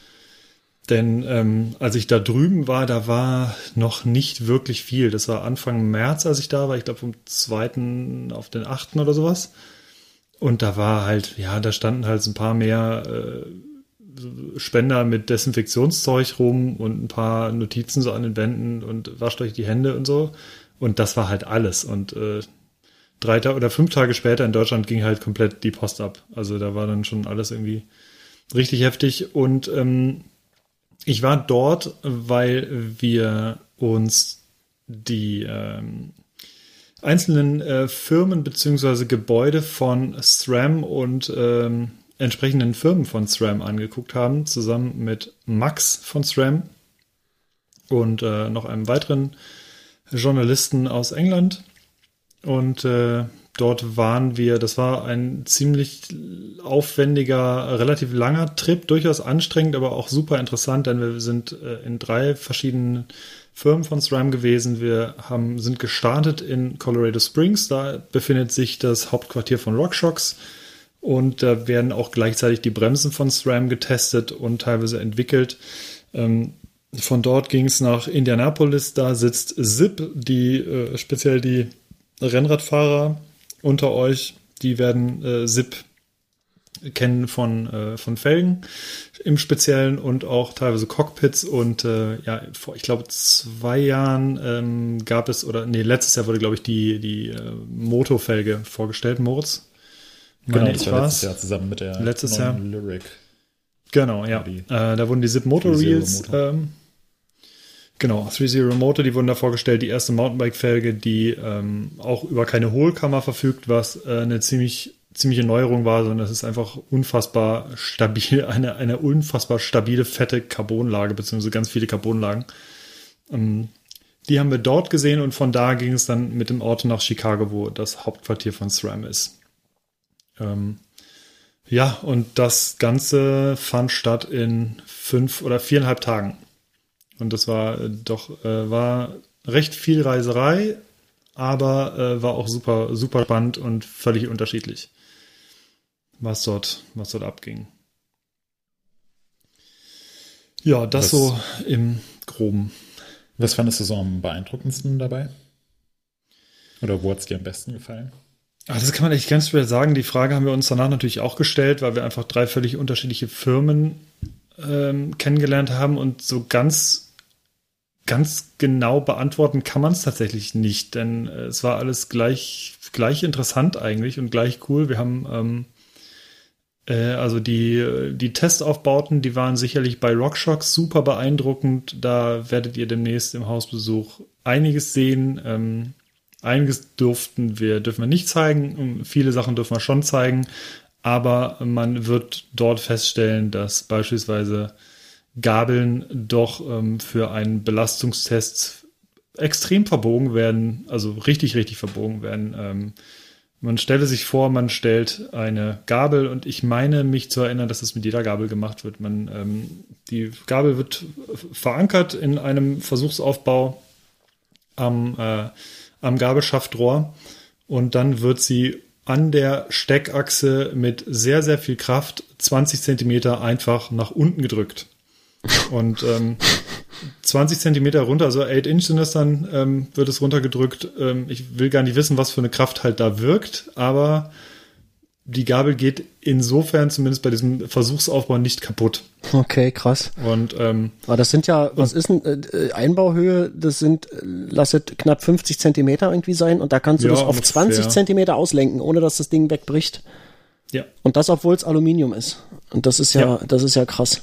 Denn ähm, als ich da drüben war, da war noch nicht wirklich viel. Das war Anfang März, als ich da war. Ich glaube vom 2. auf den 8. oder sowas. Und da war halt, ja, da standen halt ein paar mehr äh, Spender mit Desinfektionszeug rum und ein paar Notizen so an den Wänden und wascht euch die Hände und so. Und das war halt alles. Und äh, drei Tage oder fünf Tage später in Deutschland ging halt komplett die Post ab. Also da war dann schon alles irgendwie richtig heftig. Und ähm, ich war dort, weil wir uns die ähm, einzelnen äh, Firmen beziehungsweise Gebäude von SRAM und ähm, entsprechenden Firmen von SRAM angeguckt haben, zusammen mit Max von SRAM und äh, noch einem weiteren Journalisten aus England. Und äh, dort waren wir, das war ein ziemlich aufwendiger, relativ langer Trip, durchaus anstrengend, aber auch super interessant, denn wir sind äh, in drei verschiedenen Firmen von SRAM gewesen. Wir haben, sind gestartet in Colorado Springs, da befindet sich das Hauptquartier von RockShox und da werden auch gleichzeitig die Bremsen von SRAM getestet und teilweise entwickelt. Ähm, von dort ging es nach Indianapolis, da sitzt ZIP, die äh, speziell die Rennradfahrer unter euch, die werden äh, ZIP kennen von, äh, von Felgen im Speziellen und auch teilweise Cockpits. Und äh, ja, vor, ich glaube, zwei Jahren ähm, gab es, oder nee, letztes Jahr wurde, glaube ich, die, die äh, Moto-Felge vorgestellt, Moritz.
Genau,
Meine
das
ich
war letztes Jahr zusammen mit der
Letztes
neuen Lyric.
Genau, ja.
Die-
Äh, da wurden die Zip Moto
3-0
Reels, ähm, genau, 3.0 Moto, die wurden da vorgestellt. Die erste Mountainbike-Felge, die ähm, auch über keine Hohlkammer verfügt, was äh, eine ziemlich ziemliche Neuerung war, sondern es ist einfach unfassbar stabil, eine, eine unfassbar stabile, fette Carbonlage, beziehungsweise ganz viele Carbonlagen. Ähm, die haben wir dort gesehen und von da ging es dann mit dem Auto nach Chicago, wo das Hauptquartier von SRAM ist. Ähm, ja, und das Ganze fand statt in fünf oder viereinhalb Tagen. Und das war äh, doch, äh, war recht viel Reiserei, aber äh, war auch super, super spannend und völlig unterschiedlich, was dort, was dort abging. Ja, das
Was-
so im Groben.
Was fandest du so am beeindruckendsten dabei? Oder wo hat es dir am besten gefallen?
Ach, das kann man echt ganz schwer sagen. Die Frage haben wir uns danach natürlich auch gestellt, weil wir einfach drei völlig unterschiedliche Firmen ähm, kennengelernt haben und so ganz, ganz genau beantworten kann man es tatsächlich nicht, denn äh, es war alles gleich, gleich interessant eigentlich und gleich cool. Wir haben ähm, äh, also die, die Testaufbauten, die waren sicherlich bei RockShox super beeindruckend. Da werdet ihr demnächst im Hausbesuch einiges sehen. Ähm, einiges durften wir, dürfen wir nicht zeigen. Viele Sachen dürfen wir schon zeigen. Aber man wird dort feststellen, dass beispielsweise Gabeln doch ähm, für einen Belastungstest extrem verbogen werden, also richtig, richtig verbogen werden. Ähm, man stelle sich vor, man stellt eine Gabel und ich meine mich zu erinnern, dass es mit jeder Gabel gemacht wird. Man, ähm, die Gabel wird verankert in einem Versuchsaufbau am, äh, am Gabelschaftrohr und dann wird sie an der Steckachse mit sehr, sehr viel Kraft 20 Zentimeter einfach nach unten gedrückt. Und ähm, 20 Zentimeter runter, also 8 Inch sind das dann, ähm, wird es runtergedrückt. Ähm, ich will gar nicht wissen, was für eine Kraft halt da wirkt, aber die Gabel geht insofern zumindest bei diesem Versuchsaufbau nicht kaputt.
Okay, krass.
Und ähm,
Aber das sind ja, was ist denn äh, Einbauhöhe? Das sind, lass es knapp 50 Zentimeter irgendwie sein und da kannst du
Ja,
das auf
ungefähr.
20 Zentimeter auslenken, ohne dass das Ding wegbricht.
ja,
Und das, obwohl es Aluminium ist. Und das ist ja,
Ja.
das ist ja krass.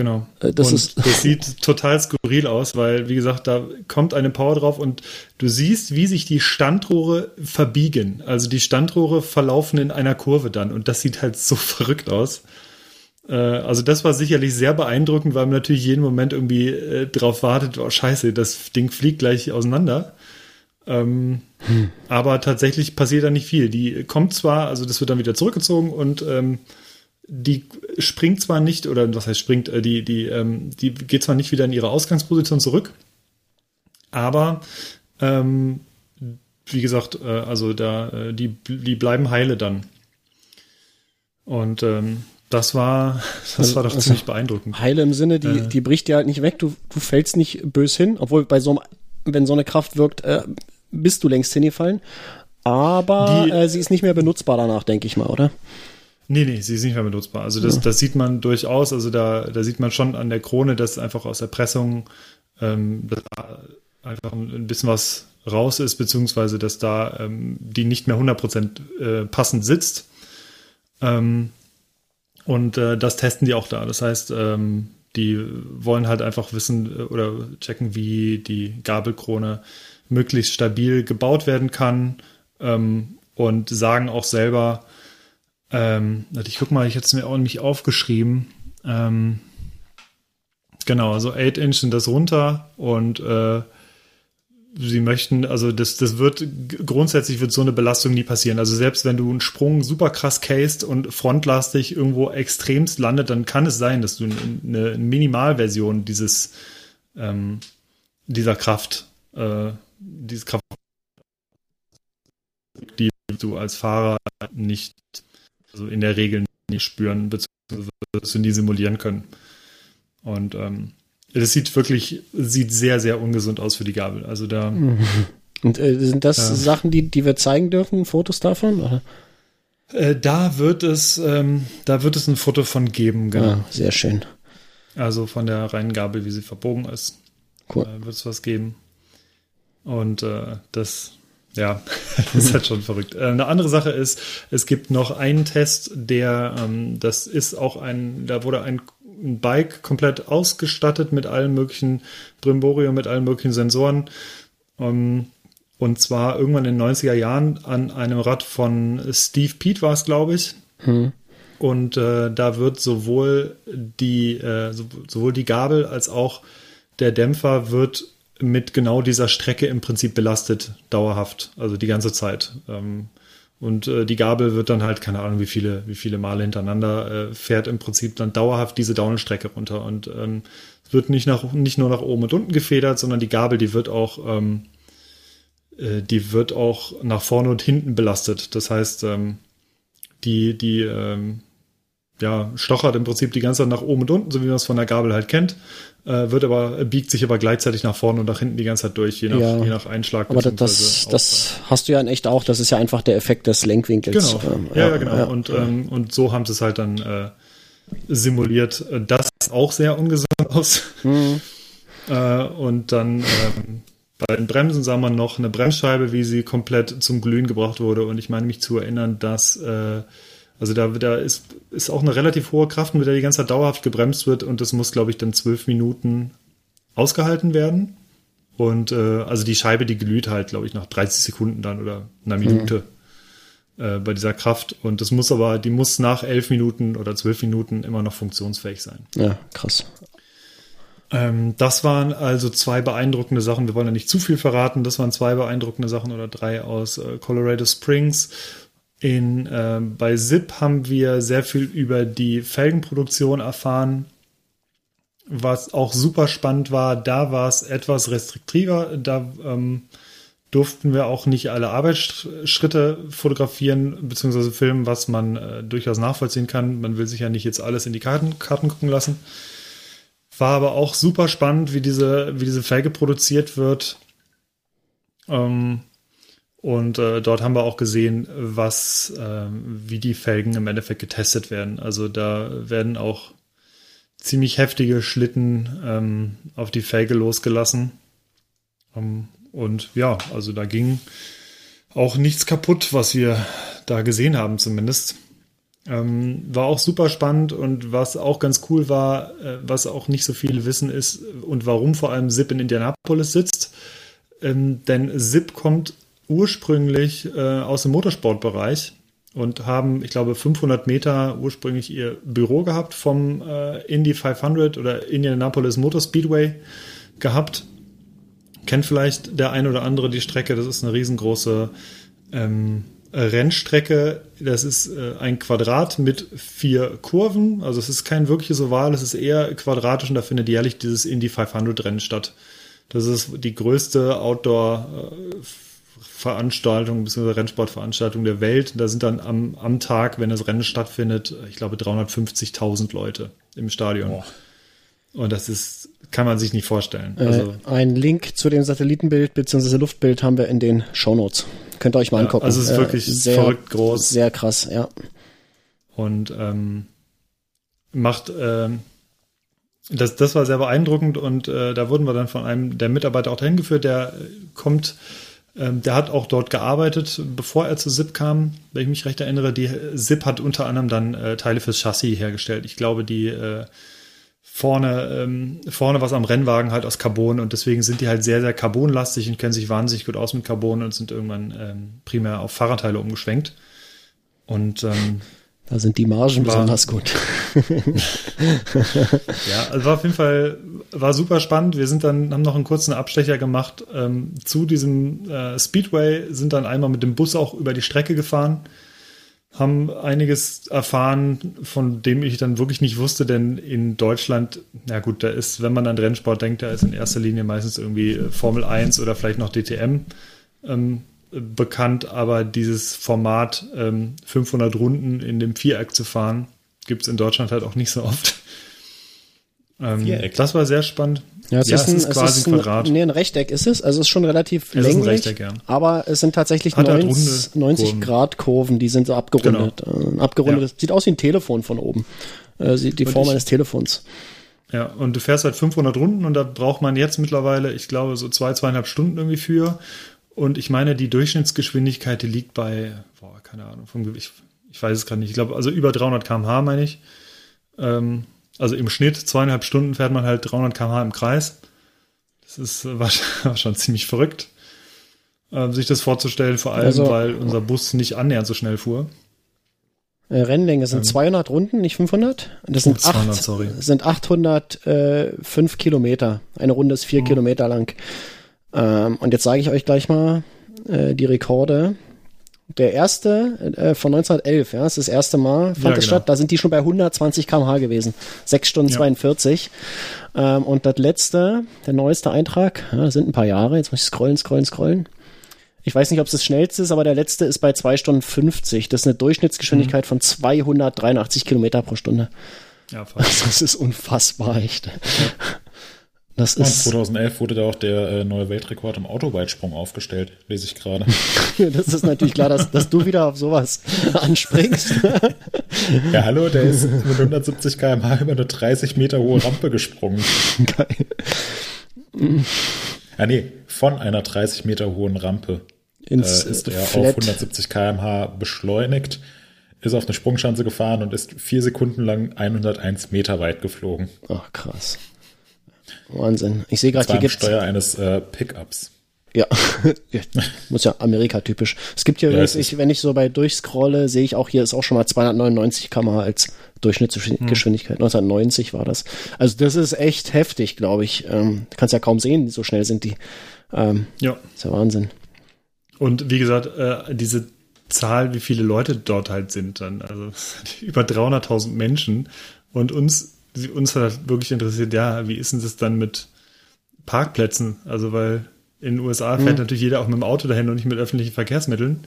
Genau.
Äh, das
und
ist-
das sieht total skurril aus, weil, wie gesagt, da kommt eine Power drauf und du siehst, wie sich die Standrohre verbiegen. Also die Standrohre verlaufen in einer Kurve dann und das sieht halt so verrückt aus. Äh, also das war sicherlich sehr beeindruckend, weil man natürlich jeden Moment irgendwie äh, drauf wartet, oh scheiße, das Ding fliegt gleich auseinander. Ähm, Aber tatsächlich passiert da nicht viel. Die kommt zwar, also das wird dann wieder zurückgezogen und ähm, die springt zwar nicht, oder was heißt springt, äh, die, die, ähm, die geht zwar nicht wieder in ihre Ausgangsposition zurück, aber ähm, wie gesagt, äh, also da, äh, die, die bleiben heile dann. Und ähm, das war, das war doch
Also-
ziemlich beeindruckend.
Heile im Sinne, die,
Äh.
die bricht dir halt nicht weg, du, du fällst nicht bös hin, obwohl bei so einem, wenn so eine Kraft wirkt, äh, bist du längst hingefallen. Aber
Die-
äh, sie ist nicht mehr benutzbar danach, denke ich mal, oder?
Nee, nee, sie ist nicht mehr benutzbar. Also das, das sieht man durchaus. Also da, da sieht man schon an der Krone, dass einfach aus der Pressung ähm, einfach ein bisschen was raus ist, beziehungsweise dass da ähm, die nicht mehr 100% äh, passend sitzt. Ähm, und äh, das testen die auch da. Das heißt, ähm, die wollen halt einfach wissen äh, oder checken, wie die Gabelkrone möglichst stabil gebaut werden kann ähm, und sagen auch selber, ähm, ich guck mal, ich hätte es mir auch nicht aufgeschrieben. Ähm, genau, also 8 Inch sind das runter und äh, sie möchten, also das, das wird grundsätzlich wird so eine Belastung nie passieren. Also selbst wenn du einen Sprung super krass cased und frontlastig irgendwo extremst landet, dann kann es sein, dass du eine, Minimalversion dieses ähm, dieser Kraft, äh, diese Kraft, die du als Fahrer nicht, also in der Regel nicht spüren, beziehungsweise nie simulieren können. Und ähm, das sieht wirklich, sieht sehr, sehr ungesund aus für die Gabel. Also da,
Und äh, sind das
Ja.
Sachen, die, die wir zeigen dürfen, Fotos davon? Oder?
Äh, da wird es, ähm, da wird es ein Foto von geben, genau.
Ah, sehr schön.
Also von der reinen Gabel, wie sie verbogen ist.
Cool.
Äh, wird es was geben. Und äh, das, ja, das ist halt schon verrückt. Äh, eine andere Sache ist, es gibt noch einen Test, der, ähm, das ist auch ein, da wurde ein, Bike komplett ausgestattet mit allen möglichen Brimborium, mit allen möglichen Sensoren. Ähm, und zwar irgendwann in den 90er Jahren an einem Rad von Steve Pete war es, glaube ich. Und äh, da wird sowohl die, äh, so, sowohl die Gabel als auch der Dämpfer wird mit genau dieser Strecke im Prinzip belastet, dauerhaft, also die ganze Zeit. Ähm, und äh, die Gabel wird dann halt, keine Ahnung, wie viele, wie viele Male hintereinander, äh, fährt im Prinzip dann dauerhaft diese Downstrecke runter. Und ähm, es wird nicht, nach, nicht nur nach oben und unten gefedert, sondern die Gabel, die wird auch, ähm, äh, die wird auch nach vorne und hinten belastet. Das heißt, die, die, ja, stochert im Prinzip die ganze Zeit nach oben und unten, so wie man es von der Gabel halt kennt, äh, wird aber, biegt sich aber gleichzeitig nach vorne und nach hinten die ganze Zeit durch, je nach,
Ja.
je nach Einschlag.
Aber das, das, hast du ja in echt auch. Das ist ja einfach der Effekt des Lenkwinkels.
Genau.
Ähm,
ja, ja, genau. Und, ähm, und so haben sie es halt dann äh, simuliert. Äh, Das sieht auch sehr ungesund aus. Äh, und dann ähm, bei den Bremsen sah man noch eine Bremsscheibe, wie sie komplett zum Glühen gebracht wurde. Und ich meine mich zu erinnern, dass äh, also da, da ist, ist auch eine relativ hohe Kraft, mit der die ganze Zeit dauerhaft gebremst wird und das muss, glaube ich, dann zwölf Minuten ausgehalten werden. Und äh, also die Scheibe, die glüht halt, glaube ich, nach 30 Sekunden dann oder einer Minute äh, bei dieser Kraft. Und das muss aber, die muss nach elf Minuten oder zwölf Minuten immer noch funktionsfähig sein.
ja, krass.
Ähm, das waren also zwei beeindruckende Sachen. Wir wollen ja nicht zu viel verraten. Das waren zwei beeindruckende Sachen oder drei aus äh, Colorado Springs. In, äh, bei SIP haben wir sehr viel über die Felgenproduktion erfahren. Was auch super spannend war, da war es etwas restriktiver. Da ähm, durften wir auch nicht alle Arbeitsschritte fotografieren bzw. filmen, was man äh, durchaus nachvollziehen kann. Man will sich ja nicht jetzt alles in die Karten, Karten gucken lassen. War aber auch super spannend, wie diese, wie diese Felge produziert wird. Ähm, und äh, dort haben wir auch gesehen, was, ähm, wie die Felgen im Endeffekt getestet werden. Also da werden auch ziemlich heftige Schlitten ähm, auf die Felge losgelassen. Ähm, und ja, also da ging auch nichts kaputt, was wir da gesehen haben zumindest. Ähm, war auch super spannend und was auch ganz cool war, äh, was auch nicht so viele wissen ist und warum vor allem SIP in Indianapolis sitzt. Ähm, denn SIP kommt ursprünglich äh, aus dem Motorsportbereich und haben, ich glaube, 500 Meter ursprünglich ihr Büro gehabt vom äh, Indy 500 oder Indianapolis Motor Speedway gehabt. Kennt vielleicht der ein oder andere die Strecke, das ist eine riesengroße ähm, Rennstrecke. Das ist äh, ein Quadrat mit vier Kurven. Also es ist kein wirkliches Oval, es ist eher quadratisch und da findet jährlich dieses Indy 500 Rennen statt. Das ist die größte Outdoor-Veranstaltung bzw. Rennsportveranstaltung der Welt. Da sind dann am, am Tag, wenn das Rennen stattfindet, ich glaube 350.000 Leute im Stadion.
Boah.
Und das ist, kann man sich nicht vorstellen.
Äh,
Also,
ein Link zu dem Satellitenbild bzw. Luftbild haben wir in den Shownotes. Könnt ihr euch mal
Ja,
angucken.
also es ist wirklich verrückt groß.
Sehr krass, ja.
und ähm, macht ähm, das, das war sehr beeindruckend und äh, da wurden wir dann von einem der Mitarbeiter auch dahin geführt, der äh, kommt, ähm, der hat auch dort gearbeitet, bevor er zu SIP kam, wenn ich mich recht erinnere. Die SIP hat unter anderem dann äh, Teile fürs Chassis hergestellt. Ich glaube, die äh, vorne, ähm, vorne was am Rennwagen halt aus Carbon und deswegen sind die halt sehr, sehr carbonlastig und kennen sich wahnsinnig gut aus mit Carbon und sind irgendwann ähm, primär auf Fahrradteile umgeschwenkt. Und ähm,
Da sind die Margen
War-
besonders gut.
Ja, also war auf jeden Fall, war super spannend. Wir sind dann, haben noch einen kurzen Abstecher gemacht ähm, zu diesem äh, Speedway, sind dann einmal mit dem Bus auch über die Strecke gefahren, haben einiges erfahren, von dem ich dann wirklich nicht wusste, denn in Deutschland, na gut, da ist, wenn man an Rennsport denkt, da ist in erster Linie meistens irgendwie äh, Formel 1 oder vielleicht noch DTM ähm, bekannt, aber dieses Format ähm, 500 Runden in dem Viereck zu fahren, gibt es in Deutschland halt auch nicht so oft. Ähm,
Viereck.
das war sehr spannend.
Ja, es
Ja,
ist,
es
ein,
ist
es
quasi
ist
ein Quadrat.
Nee, ein Rechteck ist es. Also es ist schon relativ
Es ist ein
länglich.
Rechteck, ja.
Aber es sind tatsächlich
Hat halt
90,
runde
90
Kurven.
Grad Kurven, die sind so abgerundet. Äh, abgerundet. Sieht aus wie ein Telefon von oben. Äh, die Form
ich-
eines Telefons.
Ja, und du fährst halt 500 Runden und da braucht man jetzt mittlerweile, ich glaube, so zwei, zweieinhalb Stunden irgendwie für. Und ich meine, die Durchschnittsgeschwindigkeit, die liegt bei, boah, keine Ahnung, vom Gewicht, ich weiß es gerade nicht. Ich glaube, also über 300 km/h meine ich. Ähm, also im Schnitt zweieinhalb Stunden fährt man halt 300 km/h im Kreis. Das ist äh, war, war schon ziemlich verrückt, ähm, sich das vorzustellen, vor allem,
Also-
weil unser Bus nicht annähernd so schnell fuhr.
Äh, Rennlänge sind 200 Runden, nicht 500. Das sind,
Ähm. Oh, 200,
acht,
sorry.
sind 805 Kilometer. Eine Runde ist vier Kilometer lang. Ähm, und jetzt sage ich euch gleich mal äh, die Rekorde. Der erste äh, von 1911, ja, das ist das erste Mal fand
Ja,
das
genau.
statt. Da sind die schon bei 120 km/h gewesen. 6 Stunden
Ja.
42. Ähm, und das letzte, der neueste Eintrag, ja, das sind ein paar Jahre. Jetzt muss ich scrollen, scrollen, scrollen. Ich weiß nicht, ob es das schnellste ist, aber der letzte ist bei 2 Stunden 50. Das ist eine Durchschnittsgeschwindigkeit von 283 Kilometer pro Stunde.
Ja, fast.
Das ist unfassbar, echt. Das
Und
ist,
2011 wurde da auch der äh, neue Weltrekord im Autoweitsprung aufgestellt, lese ich gerade.
das ist natürlich klar, dass, dass du wieder auf sowas anspringst.
ja, hallo, der ist mit 170 km/h über eine 30 Meter hohe Rampe gesprungen.
Geil.
Ah, nee, von einer 30 Meter hohen Rampe äh,
Ins
ist er auf
Flat.
170 km/h beschleunigt, ist auf eine Sprungschanze gefahren und ist vier Sekunden lang 101 Meter weit geflogen.
Ach, krass. Wahnsinn. Ich sehe gerade, hier
am
gibt's
Steuer eines äh, Pickups.
Ja, muss ja Amerika-typisch. Es gibt hier
Ja,
übrigens, ich, wenn ich so bei durchscrolle, sehe ich auch hier ist auch schon mal 299 km/h als Durchschnittsgeschwindigkeit. 1990 war das. Also das ist echt heftig, glaube ich. Ähm, kannst ja kaum sehen, so schnell sind die. Ähm,
Ja.
ist ja Wahnsinn.
Und wie gesagt, äh, diese Zahl, wie viele Leute dort halt sind dann, also über 300.000 Menschen und uns, uns hat halt wirklich interessiert, ja, wie ist denn das dann mit Parkplätzen? Also weil in den USA fährt natürlich jeder auch mit dem Auto dahin und nicht mit öffentlichen Verkehrsmitteln.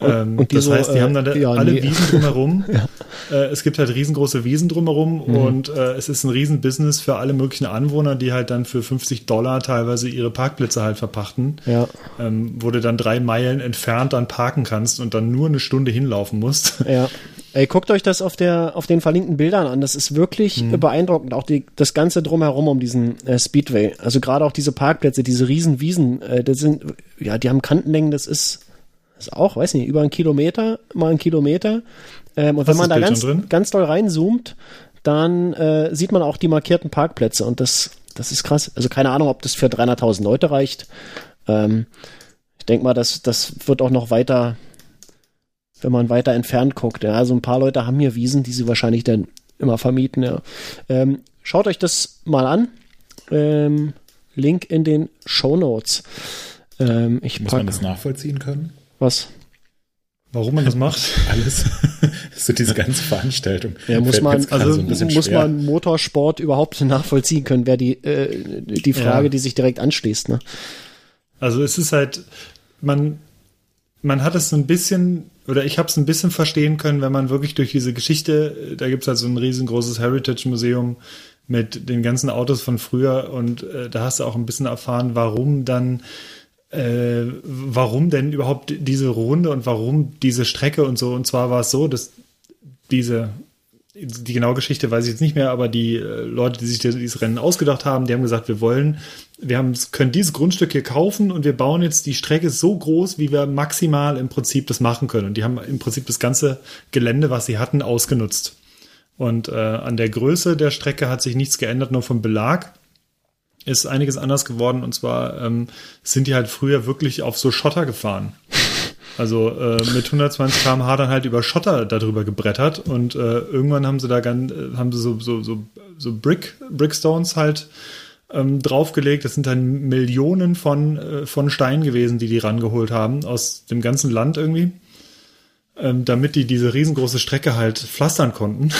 ähm,
und
das
so,
heißt, die
äh,
haben dann da
ja,
alle
nee.
Wiesen drumherum. äh, es gibt halt riesengroße Wiesen drumherum und äh, es ist ein Riesenbusiness für alle möglichen Anwohner, die halt dann für 50 Dollar teilweise ihre Parkplätze halt verpachten
Ja,
ähm, wo du dann drei Meilen entfernt dann parken kannst und dann nur eine Stunde hinlaufen musst.
ja. Ey, guckt euch das auf der auf den verlinkten Bildern an. Das ist wirklich
Mhm.
beeindruckend. Auch die, das ganze drumherum um diesen äh, Speedway. Also gerade auch diese Parkplätze, diese riesen Wiesen, äh, das sind ja, die haben Kantenlängen. Das ist das ist auch, weiß nicht, über einen Kilometer, mal einen Kilometer. Ähm, und
Hast
wenn man da
Bild
ganz ganz doll reinzoomt, dann äh, sieht man auch die markierten Parkplätze und das das ist krass. Also keine Ahnung, ob das für 300.000 Leute reicht. Ähm, ich denke mal, das, das wird auch noch weiter, wenn man weiter entfernt guckt. Ja, also ein paar Leute haben hier Wiesen, die sie wahrscheinlich dann immer vermieten. Ja. Ähm, schaut euch das mal an. Ähm, Link in den Show Notes. Ähm, ich
Muss man
pack
das nachvollziehen können?
was.
Warum man das macht?
Alles. so diese ganze Veranstaltung.
Ja, muss man, also
so
muss
schwer.
man Motorsport überhaupt nachvollziehen können, wäre die, äh, die Frage,
Ja.
die sich direkt anschließt. Ne?
Also es ist halt, man, man hat es so ein bisschen, oder ich habe es ein bisschen verstehen können, wenn man wirklich durch diese Geschichte, da gibt es halt so ein riesengroßes Heritage-Museum mit den ganzen Autos von früher und äh, da hast du auch ein bisschen erfahren, warum dann äh, warum denn überhaupt diese Runde und warum diese Strecke und so. Und zwar war es so, dass diese, die genaue Geschichte weiß ich jetzt nicht mehr, aber die äh, Leute, die sich dieses Rennen ausgedacht haben, die haben gesagt, wir wollen, wir haben, können dieses Grundstück hier kaufen und wir bauen jetzt die Strecke so groß, wie wir maximal im Prinzip das machen können. Und die haben im Prinzip das ganze Gelände, was sie hatten, ausgenutzt. Und äh, an der Größe der Strecke hat sich nichts geändert, nur vom Belag ist einiges anders geworden. Und zwar ähm, sind die halt früher wirklich auf so Schotter gefahren. Also äh, mit 120 km/h dann halt über Schotter darüber gebrettert und äh, irgendwann haben sie da ganz, äh, haben sie so, so, so, so Brick, Brickstones halt ähm, draufgelegt. Das sind dann Millionen von, äh, von Steinen gewesen, die die rangeholt haben aus dem ganzen Land irgendwie, ähm, damit die diese riesengroße Strecke halt pflastern konnten.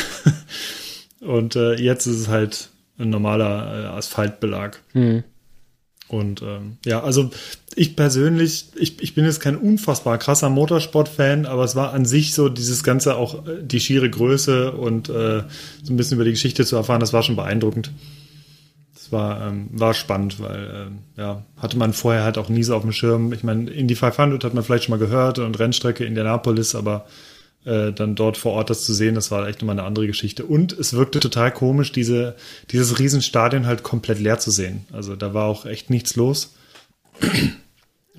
und äh, jetzt ist es halt ein normaler äh, Asphaltbelag. Und ähm, ja, also ich persönlich, ich, ich bin jetzt kein unfassbar krasser Motorsport-Fan, aber es war an sich so dieses Ganze auch äh, die schiere Größe und äh, so ein bisschen über die Geschichte zu erfahren, das war schon beeindruckend. Es war, ähm, war spannend, weil ähm, ja, hatte man vorher halt auch nie so auf dem Schirm. Ich meine, Indy 500 hat man vielleicht schon mal gehört und Rennstrecke Indianapolis, aber äh, dann dort vor Ort das zu sehen, das war echt nochmal eine andere Geschichte. Und es wirkte total komisch, diese, dieses Riesenstadion halt komplett leer zu sehen. Also da war auch echt nichts los.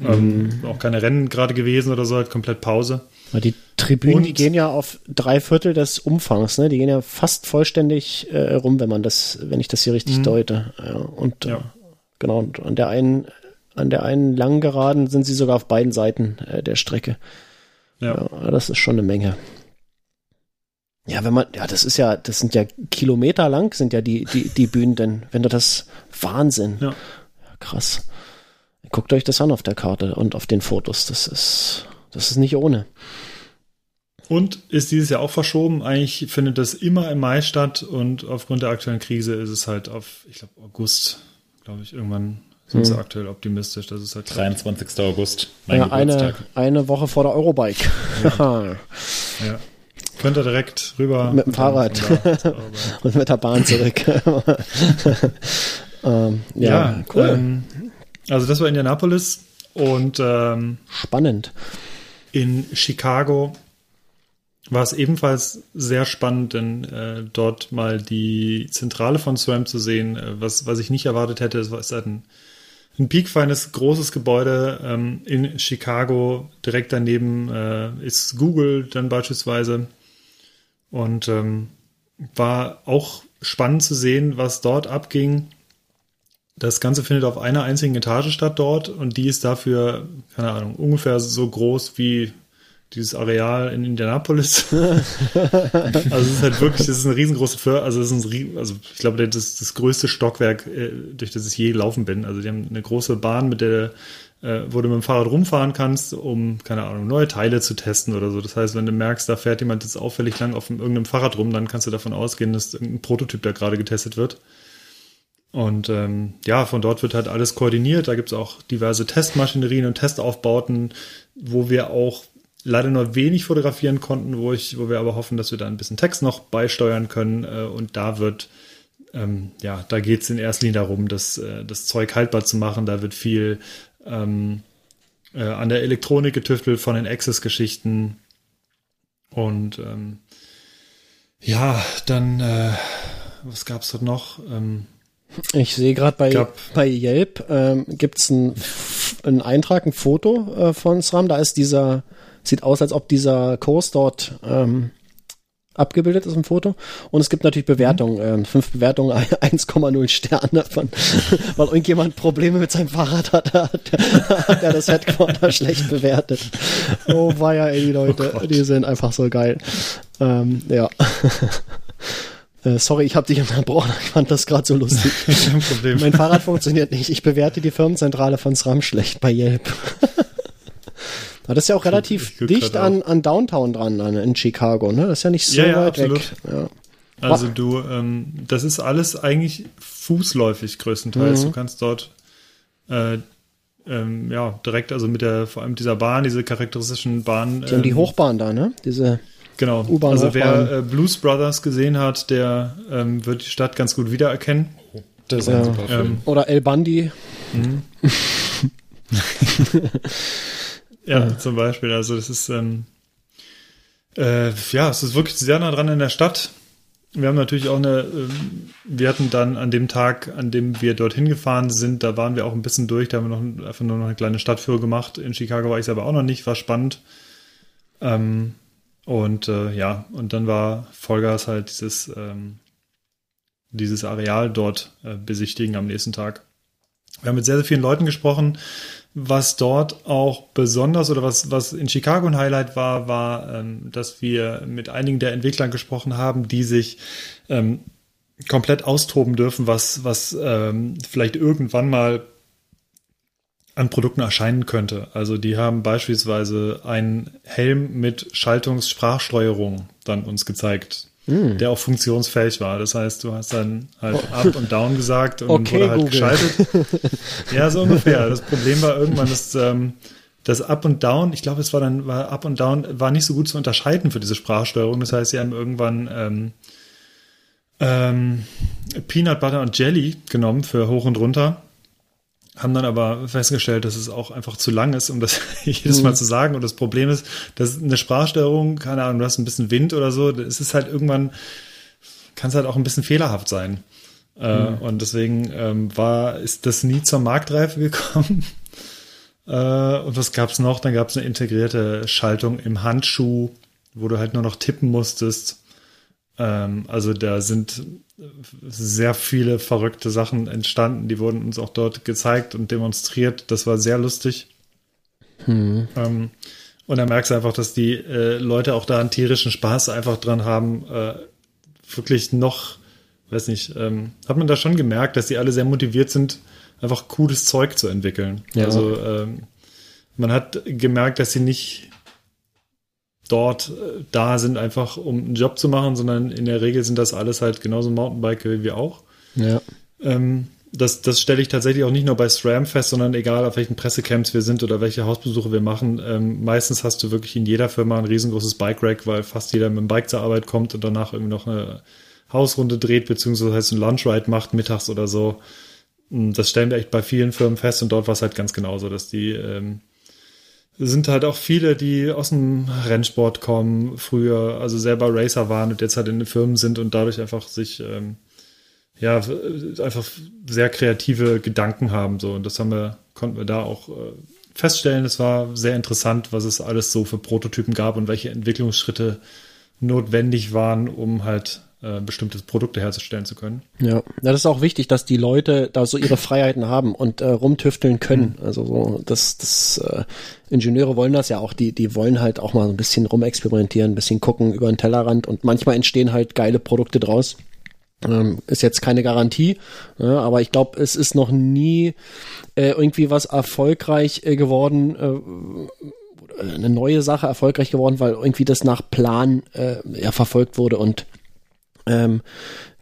ähm, auch keine Rennen gerade gewesen oder so, halt komplett Pause.
Weil die Tribünen,
Und-
die gehen ja auf drei Viertel des Umfangs, ne? Die gehen ja fast vollständig äh, rum, wenn man das, wenn ich das hier richtig deute. Ja, und äh,
Ja.
genau, und an der einen, an der einen langen Geraden sind sie sogar auf beiden Seiten äh, der Strecke.
Ja.
Ja, das ist schon eine Menge. Ja, wenn man, ja, das ist ja, das sind ja Kilometer lang, sind ja die, die, die Bühnen, denn wenn du das Wahnsinn.
Ja.
ja krass. Guckt euch das an auf der Karte und auf den Fotos. Das ist, das ist nicht ohne.
Und ist dieses Jahr auch verschoben. Eigentlich findet das immer im Mai statt und aufgrund der aktuellen Krise ist es halt auf, ich glaube, August, glaube ich, irgendwann sind sie aktuell optimistisch. Das ist halt
23. August, mein
Ja, eine,
Geburtstag.
eine Woche vor der Eurobike.
Ja. Könnt ihr direkt rüber.
Mit dem Fahrrad. Und mit der Bahn zurück. ähm, ja,
ja,
cool.
Ähm, also das war Indianapolis und ähm,
Spannend.
in Chicago war es ebenfalls sehr spannend, denn äh, dort mal die Zentrale von SRAM zu sehen, äh, was, was ich nicht erwartet hätte. Es war halt ein, ein piekfeines, großes Gebäude ähm, in Chicago. Direkt daneben äh, ist Google dann beispielsweise. Und ähm, war auch spannend zu sehen, was dort abging. Das Ganze findet auf einer einzigen Etage statt dort und die ist dafür, keine Ahnung, ungefähr so groß wie dieses Areal in Indianapolis. also es ist halt wirklich, das ist eine riesengroße Firma, also es ist ein, also ich glaube, das ist das größte Stockwerk, äh, durch das ich je gelaufen bin. Also die haben eine große Bahn, mit der äh, wo du mit dem Fahrrad rumfahren kannst, um, keine Ahnung, neue Teile zu testen oder so. Das heißt, wenn du merkst, da fährt jemand jetzt auffällig lang auf irgendeinem Fahrrad rum, dann kannst du davon ausgehen, dass irgendein Prototyp da gerade getestet wird. Und ähm, ja, von dort wird halt alles koordiniert. Da gibt's auch diverse Testmaschinerien und Testaufbauten, wo wir auch leider nur wenig fotografieren konnten, wo ich, wo wir aber hoffen, dass wir da ein bisschen Text noch beisteuern können. Äh, und da wird, ähm, ja, da geht's in erster Linie darum, das, äh, das Zeug haltbar zu machen. Da wird viel ähm, äh, an der Elektronik getüftelt von den Access-Geschichten. Und ähm, ja, dann, äh, was gab's dort noch? Ähm,
Ich sehe gerade bei,
Gab-
bei Yelp ähm, gibt's ein, einen Eintrag, ein Foto von SRAM. Da ist dieser, sieht aus, als ob dieser Kurs dort ähm, abgebildet ist im Foto. Und es gibt natürlich Bewertungen, ähm, fünf Bewertungen, 1,0 Sterne von, weil irgendjemand Probleme mit seinem Fahrrad hat, hat, hat er das Headquarter schlecht bewertet. Oh weia, ey, die Leute, die sind einfach so geil. Ähm, ja. Äh, Sorry, ich habe dich unterbrochen. Ich fand das gerade so lustig.
kein Problem.
Mein Fahrrad funktioniert nicht. Ich bewerte die Firmenzentrale von SRAM schlecht bei Yelp. Aber das ist ja auch relativ dicht an, an Downtown dran, an, in Chicago, ne? Das ist ja nicht so
Ja, ja,
weit
absolut.
weg. Ja.
Also du, ähm, das ist alles eigentlich fußläufig größtenteils.
Mhm.
Du kannst dort äh, ähm, ja direkt, also mit der, vor allem dieser Bahn, diese charakteristischen Bahn.
Die haben die
ähm,
Hochbahn da, ne? Diese,
Genau.
U-Bahn,
also
Hochbahn.
wer äh, Blues Brothers gesehen hat, der ähm, wird die Stadt ganz gut wiedererkennen.
Das ist ein
Ja.
super Film.
Ähm,
oder El Bandi.
Ja, zum Beispiel. Also das ist ähm, äh, ja, es ist wirklich sehr nah dran in der Stadt. Wir haben natürlich auch eine, ähm, wir hatten dann an dem Tag, an dem wir dorthin gefahren sind, da waren wir auch ein bisschen durch, da haben wir noch einfach nur noch eine kleine Stadtführung gemacht. In Chicago war ich selber auch noch nicht, war spannend. Ähm, und äh, ja, und dann war Vollgas halt dieses, ähm, dieses Areal dort äh, besichtigen am nächsten Tag. Wir haben mit sehr, sehr vielen Leuten gesprochen. Was dort auch besonders oder was, was in Chicago ein Highlight war, war, ähm, dass wir mit einigen der Entwicklern gesprochen haben, die sich ähm, komplett austoben dürfen, was, was ähm, vielleicht irgendwann mal an Produkten erscheinen könnte. Also die haben beispielsweise einen Helm mit Schaltungssprachsteuerung dann uns gezeigt,
Hm.
der auch funktionsfähig war. Das heißt, du hast dann halt Up und Down gesagt und
Oh. Okay,
wurde halt
Google.
geschaltet. Ja, so ungefähr. Das Problem war irgendwann, dass ähm, das Up und Down, ich glaube, es war dann, war Up und Down, war nicht so gut zu unterscheiden für diese Sprachsteuerung. Das heißt, sie haben irgendwann ähm, ähm, Peanut Butter und Jelly genommen für hoch und runter. Haben dann aber festgestellt, dass es auch einfach zu lang ist, um das jedes Mal zu sagen. Und das Problem ist, dass eine Sprachsteuerung, keine Ahnung, du hast ein bisschen Wind oder so, es ist halt irgendwann, kann es halt auch ein bisschen fehlerhaft sein. Äh, Und deswegen ähm, war, ist das nie zur Marktreife gekommen. äh, und was gab's noch? Dann gab's eine integrierte Schaltung im Handschuh, wo du halt nur noch tippen musstest. Ähm, also da sind sehr viele verrückte Sachen entstanden. Die wurden uns auch dort gezeigt und demonstriert. Das war sehr lustig.
Hm.
Ähm, und dann merkst du einfach, dass die äh, Leute auch da einen tierischen Spaß einfach dran haben, äh, wirklich noch, weiß nicht, ähm, hat man da schon gemerkt, dass die alle sehr motiviert sind, einfach cooles Zeug zu entwickeln.
Ja.
Also ähm, man hat gemerkt, dass sie nicht dort äh, da sind, einfach um einen Job zu machen, sondern in der Regel sind das alles halt genauso Mountainbiker wie wir auch.
Ja.
Ähm, das, das stelle ich tatsächlich auch nicht nur bei SRAM fest, sondern egal auf welchen Pressecamps wir sind oder welche Hausbesuche wir machen. Ähm, meistens hast du wirklich in jeder Firma ein riesengroßes Bike-Rack, weil fast jeder mit dem Bike zur Arbeit kommt und danach irgendwie noch eine Hausrunde dreht, beziehungsweise heißt ein Lunchride macht mittags oder so. Das stellen wir echt bei vielen Firmen fest und dort war es halt ganz genauso, dass die ähm, sind halt auch viele, die aus dem Rennsport kommen, früher also selber Racer waren und jetzt halt in den Firmen sind und dadurch einfach sich ähm, ja einfach sehr kreative Gedanken haben so und das haben wir konnten wir da auch äh, feststellen. Es war sehr interessant, was es alles so für Prototypen gab und welche Entwicklungsschritte notwendig waren, um halt äh, bestimmte Produkte herzustellen zu können.
Ja. ja, das ist auch wichtig, dass die Leute da so ihre Freiheiten haben und äh, rumtüfteln können. Also so, das, das äh, Ingenieure wollen das ja auch, die, die wollen halt auch mal so ein bisschen rumexperimentieren, ein bisschen gucken über den Tellerrand und manchmal entstehen halt geile Produkte draus. Ähm, ist jetzt keine Garantie, ja, aber ich glaube, es ist noch nie äh, irgendwie was erfolgreich äh, geworden, äh, eine neue Sache erfolgreich geworden, weil irgendwie das nach Plan äh, ja verfolgt wurde und ähm,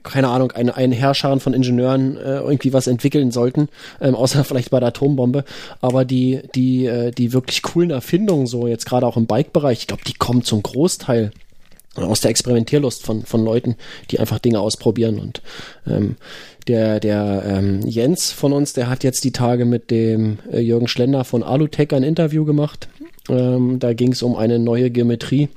keine Ahnung, eine, ein Herrscher von Ingenieuren äh, irgendwie was entwickeln sollten, ähm, außer vielleicht bei der Atombombe. Aber die, die, äh, die wirklich coolen Erfindungen, so jetzt gerade auch im Bike-Bereich, ich glaube, die kommen zum Großteil aus der Experimentierlust von, von Leuten, die einfach Dinge ausprobieren. Und ähm, der, der ähm, Jens von uns, der hat jetzt die Tage mit dem äh, Jürgen Schlender von Alutech ein Interview gemacht. Ähm, da ging es um eine neue Geometrie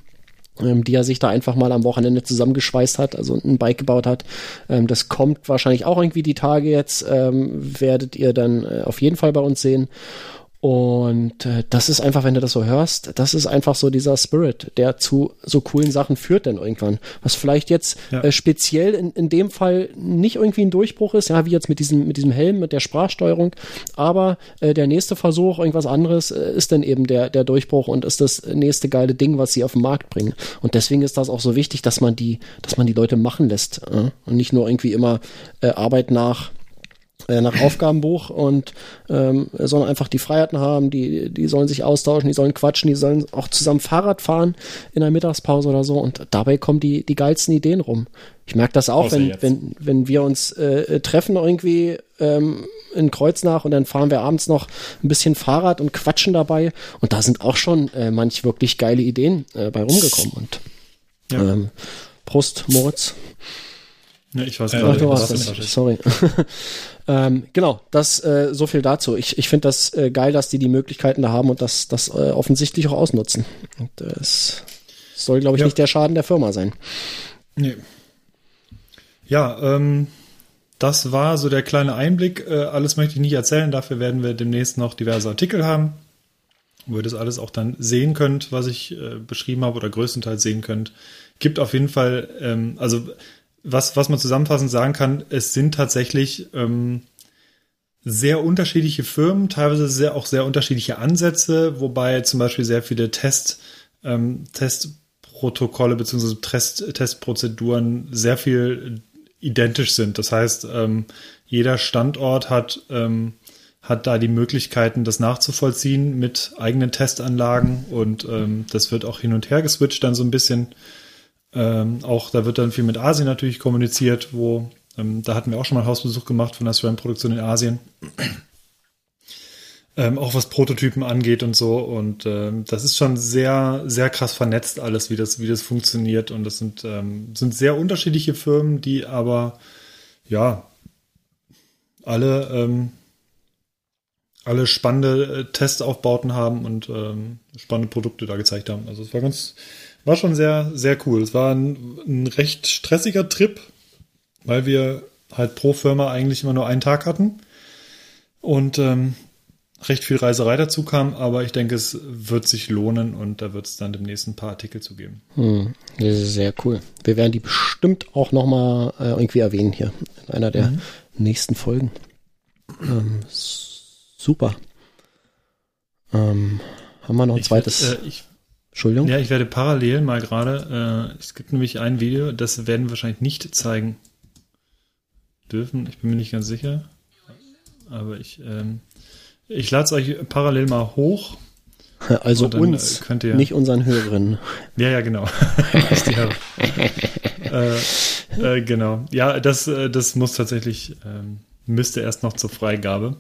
ähm, die er sich da einfach mal am Wochenende zusammengeschweißt hat, also ein Bike gebaut hat. Ähm, das kommt wahrscheinlich auch irgendwie die Tage jetzt, ähm, werdet ihr dann äh, auf jeden Fall bei uns sehen. Und äh, das ist einfach, wenn du das so hörst, das ist einfach so dieser Spirit, der zu so coolen Sachen führt dann irgendwann. Was vielleicht jetzt
Ja.
äh, speziell in, in dem Fall nicht irgendwie ein Durchbruch ist, ja, wie jetzt mit diesem, mit diesem Helm, mit der Sprachsteuerung, aber äh, der nächste Versuch, irgendwas anderes, äh, ist dann eben der, der Durchbruch und ist das nächste geile Ding, was sie auf den Markt bringen. Und deswegen ist das auch so wichtig, dass man die, dass man die Leute machen lässt äh, und nicht nur irgendwie immer äh, Arbeit nach äh, nach Aufgabenbuch und ähm, sollen einfach die Freiheiten haben, die, die sollen sich austauschen, die sollen quatschen, die sollen auch zusammen Fahrrad fahren in der Mittagspause oder so und dabei kommen die, die geilsten Ideen rum. Ich merke das auch,
Außer
wenn,
jetzt.
wenn, wenn wir uns äh, treffen irgendwie ähm, in Kreuznach und dann fahren wir abends noch ein bisschen Fahrrad und quatschen dabei und da sind auch schon äh, manch wirklich geile Ideen äh, bei rumgekommen und
Ja.
ähm, Prost, Moritz.
Ja, ich weiß
Äh,
gerade,
du
was
das? Sorry. ähm, genau, das äh, so viel dazu. Ich, ich finde das äh, geil, dass die die Möglichkeiten da haben und das, das äh, offensichtlich auch ausnutzen. Und das soll, glaube ich,
Ja.
nicht der Schaden der Firma sein.
Nee. Ja, ähm, das war so der kleine Einblick. Äh, alles möchte ich nicht erzählen. Dafür werden wir demnächst noch diverse Artikel haben, wo ihr das alles auch dann sehen könnt, was ich äh, beschrieben habe oder größtenteils sehen könnt. Gibt auf jeden Fall, ähm, also was, was man zusammenfassend sagen kann, es sind tatsächlich ähm, sehr unterschiedliche Firmen, teilweise sehr, auch sehr unterschiedliche Ansätze, wobei zum Beispiel sehr viele Test, ähm, Testprotokolle bzw. Test, Testprozeduren sehr viel identisch sind. Das heißt, ähm, jeder Standort hat, ähm, hat da die Möglichkeiten, das nachzuvollziehen mit eigenen Testanlagen und ähm, das wird auch hin und her geswitcht dann so ein bisschen. Ähm, auch da wird dann viel mit Asien natürlich kommuniziert, wo ähm, da hatten wir auch schon mal einen Hausbesuch gemacht von der SRAM-Produktion in Asien. ähm, auch was Prototypen angeht und so. Und ähm, das ist schon sehr, sehr krass vernetzt alles, wie das, wie das funktioniert. Und das sind, ähm, sind sehr unterschiedliche Firmen, die aber ja alle ähm, alle spannende äh, Testaufbauten haben und ähm, spannende Produkte da gezeigt haben. Also es war ganz, war schon sehr, sehr cool. Es war ein, ein recht stressiger Trip, weil wir halt pro Firma eigentlich immer nur einen Tag hatten und ähm, recht viel Reiserei dazu kam, aber ich denke, es wird sich lohnen und da wird es dann demnächst ein paar Artikel zu geben.
Hm, das ist sehr cool. Wir werden die bestimmt auch nochmal äh, irgendwie erwähnen hier in einer der mhm. nächsten Folgen. Ähm, super. Ähm, haben wir noch ein ich zweites?
Werd, äh, ich, Entschuldigung? Ja, ich werde parallel mal gerade, äh, es gibt nämlich ein Video, das werden wir wahrscheinlich nicht zeigen dürfen. Ich bin mir nicht ganz sicher. Aber ich, ähm, ich lade es euch parallel mal hoch.
Also uns, äh, ihr, nicht unseren Hörerinnen.
Ja, ja, genau. äh, äh, genau. Ja, das, äh, das muss tatsächlich, ähm, müsste erst noch zur Freigabe.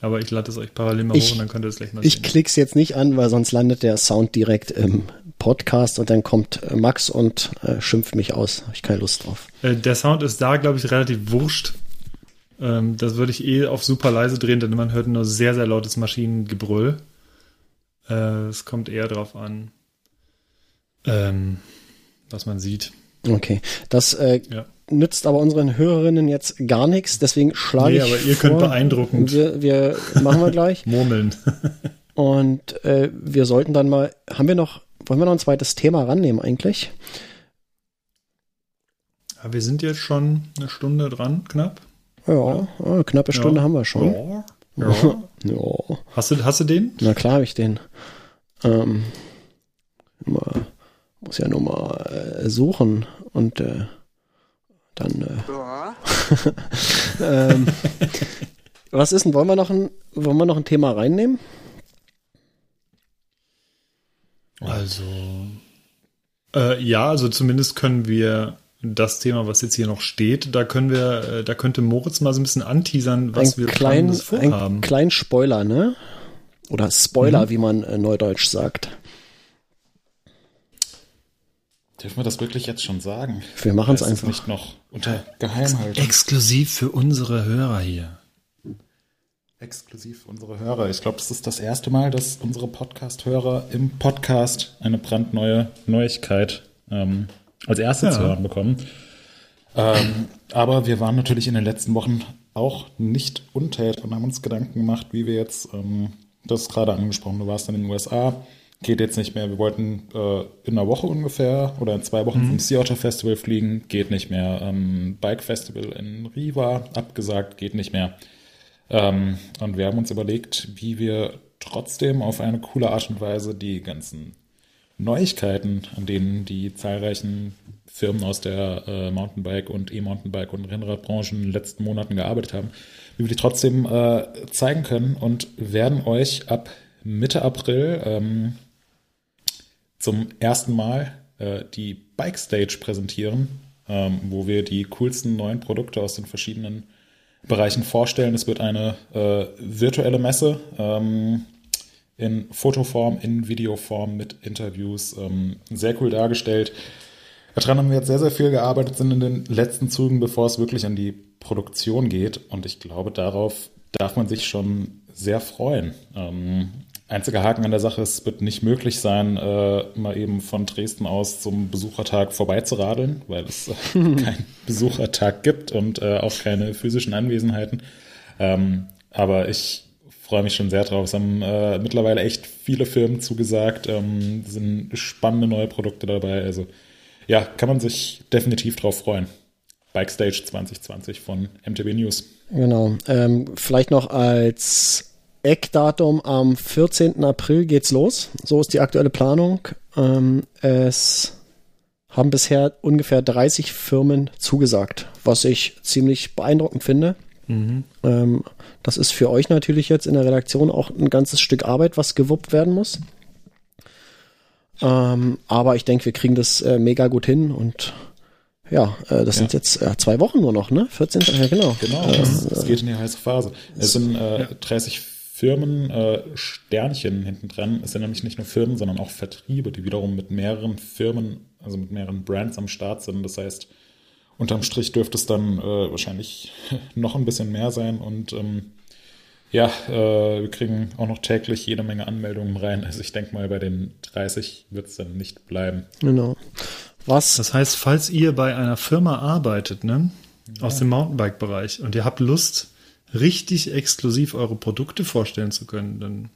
Aber ich lade es euch parallel mal ich, hoch und dann könnt ihr es gleich mal
ich sehen. Ich klick's jetzt nicht an, weil sonst landet der Sound direkt im Podcast und dann kommt äh, Max und äh, schimpft mich aus. Habe ich keine Lust drauf.
Äh, der Sound ist da, glaube ich, relativ wurscht. Ähm, das würde ich eh auf super leise drehen, denn man hört nur sehr, sehr lautes Maschinengebrüll. Äh, es kommt eher darauf an, ähm, was man sieht.
Okay, das äh, ja. Nützt aber unseren Hörerinnen jetzt gar nichts, deswegen schlage nee, ich aber
ihr vor, könnt beeindruckend.
Wir, wir machen wir gleich.
Murmeln.
Und äh, wir sollten dann mal, haben wir noch, wollen wir noch ein zweites Thema rannehmen eigentlich?
Ja, wir sind jetzt schon eine Stunde dran, knapp.
Ja, eine knappe Stunde ja. haben wir schon. Ja.
Ja. ja. Hast, du, hast du den?
Na klar habe ich den. Ähm, muss ja nur mal äh, suchen und äh, dann. Äh, ähm, was ist denn? Wollen wir noch ein, wollen wir noch ein Thema reinnehmen?
Also. Äh, ja, also zumindest können wir das Thema, was jetzt hier noch steht, da können wir, äh, da könnte Moritz mal so ein bisschen anteasern, was ein wir
klein, vorhaben. Ein kleinen Spoiler, ne? Oder Spoiler, mhm. wie man äh, neudeutsch sagt.
Dürfen wir das wirklich jetzt schon sagen?
Wir machen es einfach.
nicht noch unter Geheimhaltung.
Exklusiv für unsere Hörer hier.
Exklusiv für unsere Hörer. Ich glaube, es ist das erste Mal, dass unsere Podcast-Hörer im Podcast eine brandneue Neuigkeit ähm, als erste ja. zu hören bekommen. Ähm, aber wir waren natürlich in den letzten Wochen auch nicht untätig und haben uns Gedanken gemacht, wie wir jetzt, ähm, das gerade angesprochen, du warst dann in den USA, geht jetzt nicht mehr. Wir wollten äh, in einer Woche ungefähr oder in zwei Wochen mhm. zum Sea Otter Festival fliegen, geht nicht mehr. Ähm, Bike Festival in Riva, abgesagt, geht nicht mehr. Ähm, und wir haben uns überlegt, wie wir trotzdem auf eine coole Art und Weise die ganzen Neuigkeiten, an denen die zahlreichen Firmen aus der äh, Mountainbike- und E-Mountainbike- und Rennradbranche in den letzten Monaten gearbeitet haben, wie wir die trotzdem äh, zeigen können und werden euch ab Mitte April ähm, zum ersten Mal äh, die Bike Stage präsentieren, ähm, wo wir die coolsten neuen Produkte aus den verschiedenen Bereichen vorstellen. Es wird eine äh, virtuelle Messe. Ähm, in Fotoform, in Videoform mit Interviews. Ähm, sehr cool dargestellt. Daran haben wir jetzt sehr, sehr viel gearbeitet, sind in den letzten Zügen, bevor es wirklich an die Produktion geht. Und ich glaube, darauf darf man sich schon sehr freuen. Ähm, einziger Haken an der Sache ist, es wird nicht möglich sein, äh, mal eben von Dresden aus zum Besuchertag vorbeizuradeln, weil es äh, keinen Besuchertag gibt und äh, auch keine physischen Anwesenheiten. Ähm, aber ich freue mich schon sehr drauf. Es haben äh, mittlerweile echt viele Firmen zugesagt, ähm, sind spannende neue Produkte dabei. Also ja, kann man sich definitiv drauf freuen. Bike Stage 2020 von MTB News.
Genau. Ähm, vielleicht noch als Eckdatum am 14. April geht's los. So ist die aktuelle Planung. Ähm, es haben bisher ungefähr 30 Firmen zugesagt, was ich ziemlich beeindruckend finde. Mhm. Ähm, das ist für euch natürlich jetzt in der Redaktion auch ein ganzes Stück Arbeit, was gewuppt werden muss. Ähm, aber ich denke, wir kriegen das äh, mega gut hin und ja, äh, das ja. sind jetzt äh, zwei Wochen nur noch, ne? 14. Ja, genau.
Genau, es, geht in die heiße Phase. Es sind äh, 30 Firmen äh, Sternchen hinten dran. Es sind nämlich nicht nur Firmen, sondern auch Vertriebe, die wiederum mit mehreren Firmen, also mit mehreren Brands am Start sind. Das heißt, unterm Strich dürfte es dann äh, wahrscheinlich noch ein bisschen mehr sein und ähm, ja, äh, wir kriegen auch noch täglich jede Menge Anmeldungen rein. Also ich denke mal, bei den 30 wird es dann nicht bleiben.
Genau. Was?
Das heißt, falls ihr bei einer Firma arbeitet, ne, aus dem Mountainbike-Bereich und ihr habt Lust, richtig exklusiv eure Produkte vorstellen zu können, dann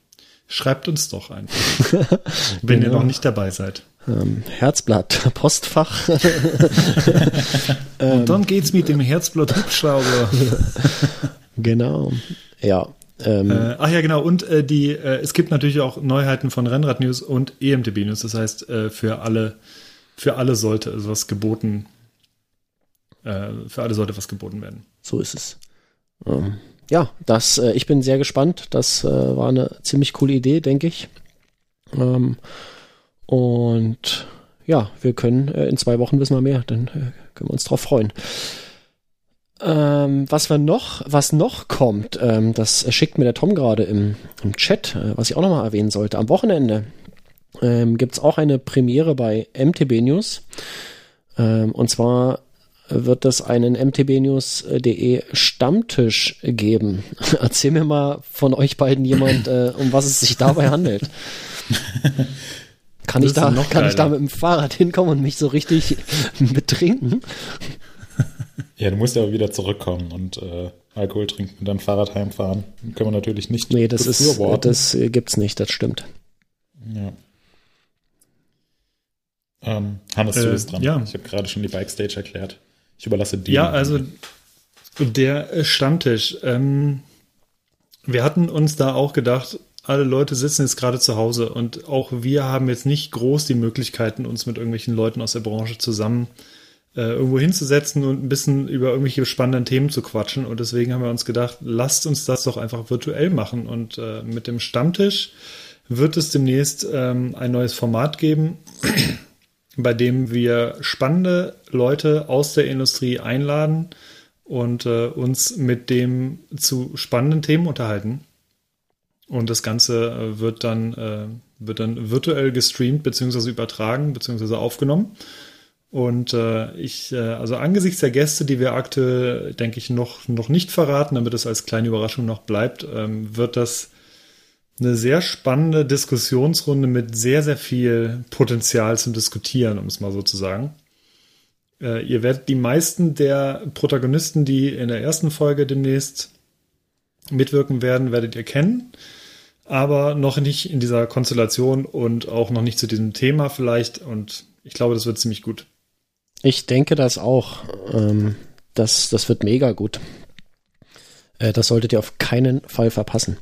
schreibt uns doch einfach, wenn ihr
Genau.
noch nicht dabei seid.
Ähm, Herzblatt, Postfach.
Und dann geht's mit dem Herzblatt Hubschrauber.
genau. Ja. Ähm,
Äh, ach ja, genau. Und äh, die, äh, es gibt natürlich auch Neuheiten von Rennrad News und EMTB News. Das heißt, äh, für alle, für alle sollte was geboten, äh, für alle sollte was geboten werden.
So ist es. Ähm, ja, das, äh, ich bin sehr gespannt. Das äh, war eine ziemlich coole Idee, denke ich. Ähm, und ja, wir können äh, in zwei Wochen wissen wir mehr. Dann äh, können wir uns drauf freuen. Ähm, was wir noch, was noch kommt, ähm, das schickt mir der Tom gerade im, im Chat, äh, was ich auch nochmal erwähnen sollte. Am Wochenende ähm, gibt es auch eine Premiere bei MTB News. Ähm, und zwar wird es einen mtbnews.de Stammtisch geben. Erzähl mir mal von euch beiden jemand, äh, um was es sich dabei handelt. Kann ich da,
noch
kann ich da mit dem Fahrrad hinkommen und mich so richtig betrinken?
Ja, du musst ja aber wieder zurückkommen und äh, Alkohol trinken und dann Fahrrad heimfahren. Können wir natürlich nicht
Nee, das ist, das äh, gibt's nicht, das stimmt.
Ja. Ähm, Hannes, du
Äh,
bist dran.
ja.
Ich habe gerade schon die Bike Stage erklärt. Ich überlasse dir.
Ja, also der Stammtisch. Ähm, wir hatten uns da auch gedacht, alle Leute sitzen jetzt gerade zu Hause und auch wir haben jetzt nicht groß die Möglichkeiten, uns mit irgendwelchen Leuten aus der Branche zusammen äh, irgendwo hinzusetzen und ein bisschen über irgendwelche spannenden Themen zu quatschen. Und deswegen haben wir uns gedacht, lasst uns das doch einfach virtuell machen. Und äh, mit dem Stammtisch wird es demnächst ähm, ein neues Format geben, bei dem wir spannende Leute aus der Industrie einladen und äh, uns mit dem zu spannenden Themen unterhalten. Und das Ganze äh, wird dann, äh, wird dann virtuell gestreamt beziehungsweise übertragen beziehungsweise aufgenommen. Und äh, ich, äh, also angesichts der Gäste, die wir aktuell, denke ich, noch, noch nicht verraten, damit es als kleine Überraschung noch bleibt, ähm, wird das eine sehr spannende Diskussionsrunde mit sehr, sehr viel Potenzial zum Diskutieren, um es mal so zu sagen. Äh, ihr werdet die meisten der Protagonisten, die in der ersten Folge demnächst mitwirken werden, werdet ihr kennen, aber noch nicht in dieser Konstellation und auch noch nicht zu diesem Thema vielleicht. Und ich glaube, das wird ziemlich gut.
Ich denke das auch. Ähm, das, das wird mega gut. Äh, das solltet ihr auf keinen Fall verpassen.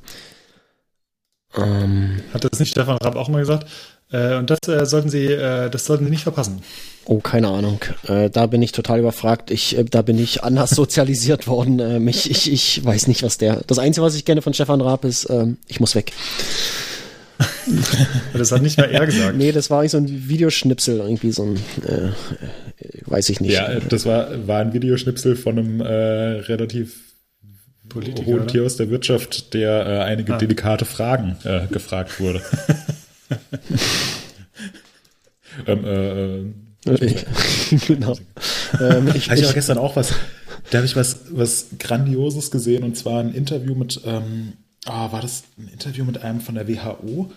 Ähm,
Hat das nicht Stefan Rapp auch mal gesagt? Äh, und das äh, sollten Sie, äh, das sollten Sie nicht verpassen.
oh, keine Ahnung. Äh, da bin ich total überfragt. Ich, äh, da bin ich anders sozialisiert worden. Ähm, ich, ich, ich weiß nicht, was der. Das Einzige, was ich kenne von Stefan Raab ist, ähm, ich muss weg.
Das hat nicht mal er gesagt.
Nee, das war irgendwie so ein Videoschnipsel, irgendwie so ein, äh, weiß ich nicht.
ja, das war, war ein Videoschnipsel von einem relativ
Politiker,
hohen
oder?
Tier aus der Wirtschaft, der äh, einige
Ah.
delikate Fragen äh, gefragt wurde. ähm, äh, äh,
Äh, genau. ähm, ich,
Habe ich
ich,
gestern auch was, da habe ich was, was Grandioses gesehen und zwar ein Interview mit, ähm, ah, war das ein Interview mit einem von der WHO?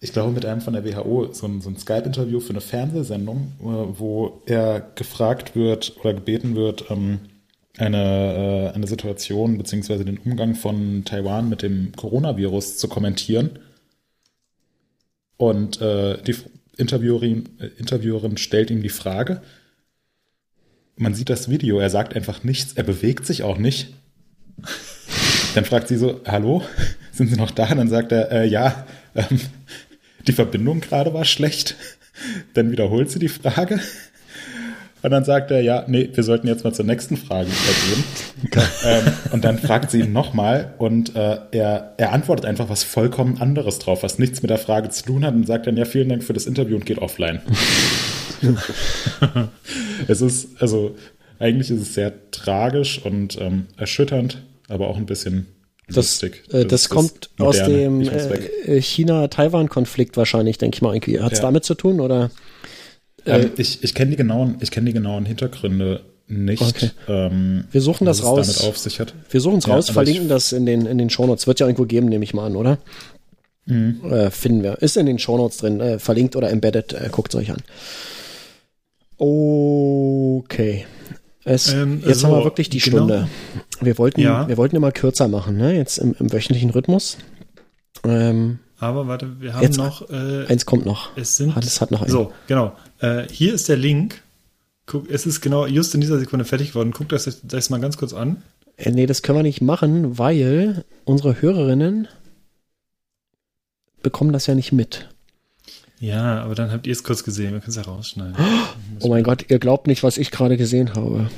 Ich glaube mit einem von der WHO, so ein, so ein Skype-Interview für eine Fernsehsendung, äh, wo er gefragt wird oder gebeten wird, ähm, eine, äh, eine Situation beziehungsweise den Umgang von Taiwan mit dem Coronavirus zu kommentieren. Und äh, die Interviewerin, Interviewerin stellt ihm die Frage, man sieht das Video, er sagt einfach nichts, er bewegt sich auch nicht. Dann fragt sie so, hallo, sind Sie noch da? Dann sagt er, äh, ja, ähm, die Verbindung gerade war schlecht. Dann wiederholt sie die Frage. Und dann sagt er, ja, nee, wir sollten jetzt mal zur nächsten Frage übergehen. ähm, und dann fragt sie ihn nochmal und äh, er, er antwortet einfach was vollkommen anderes drauf, was nichts mit der Frage zu tun hat und sagt dann, ja, vielen Dank für das Interview und geht offline. es ist, also eigentlich ist es sehr tragisch und ähm, erschütternd, aber auch ein bisschen
Das,
lustig.
äh, das,
ist
kommt aus
moderne.
dem äh, China-Taiwan-Konflikt wahrscheinlich, denke ich mal irgendwie. Hat es
Ja.
damit zu tun oder?
Ähm, ich ich kenne die genauen, ich kenne die genauen Hintergründe nicht.
Okay.
Ähm,
Wir suchen das raus. Wir suchen es
Ja,
raus, verlinken das in den, in den Shownotes. Wird ja irgendwo geben, nehme ich mal an, oder?
Mhm.
Äh, finden wir. Ist in den Shownotes drin, äh, verlinkt oder embedded. Äh, Guckt es euch an. Okay. Es,
Ähm,
jetzt
so,
haben wir wirklich die
genau.
Stunde. Wir wollten,
Ja.
wir wollten immer kürzer machen, ne? Jetzt im, im wöchentlichen Rhythmus. Ähm,
Aber warte, wir haben
Jetzt-
noch. Äh,
eins kommt noch.
es sind.
Hat- es hat noch einen.
So, genau. Äh, hier ist der Link. Guck, es ist genau just in dieser Sekunde fertig geworden. Guckt euch das, das mal ganz kurz an.
Äh, nee, das können wir nicht machen, weil unsere Hörerinnen bekommen das ja nicht mit.
Ja, aber dann habt ihr es kurz gesehen. Wir können es ja rausschneiden.
Oh mein Gott, ihr glaubt nicht, was ich gerade gesehen habe.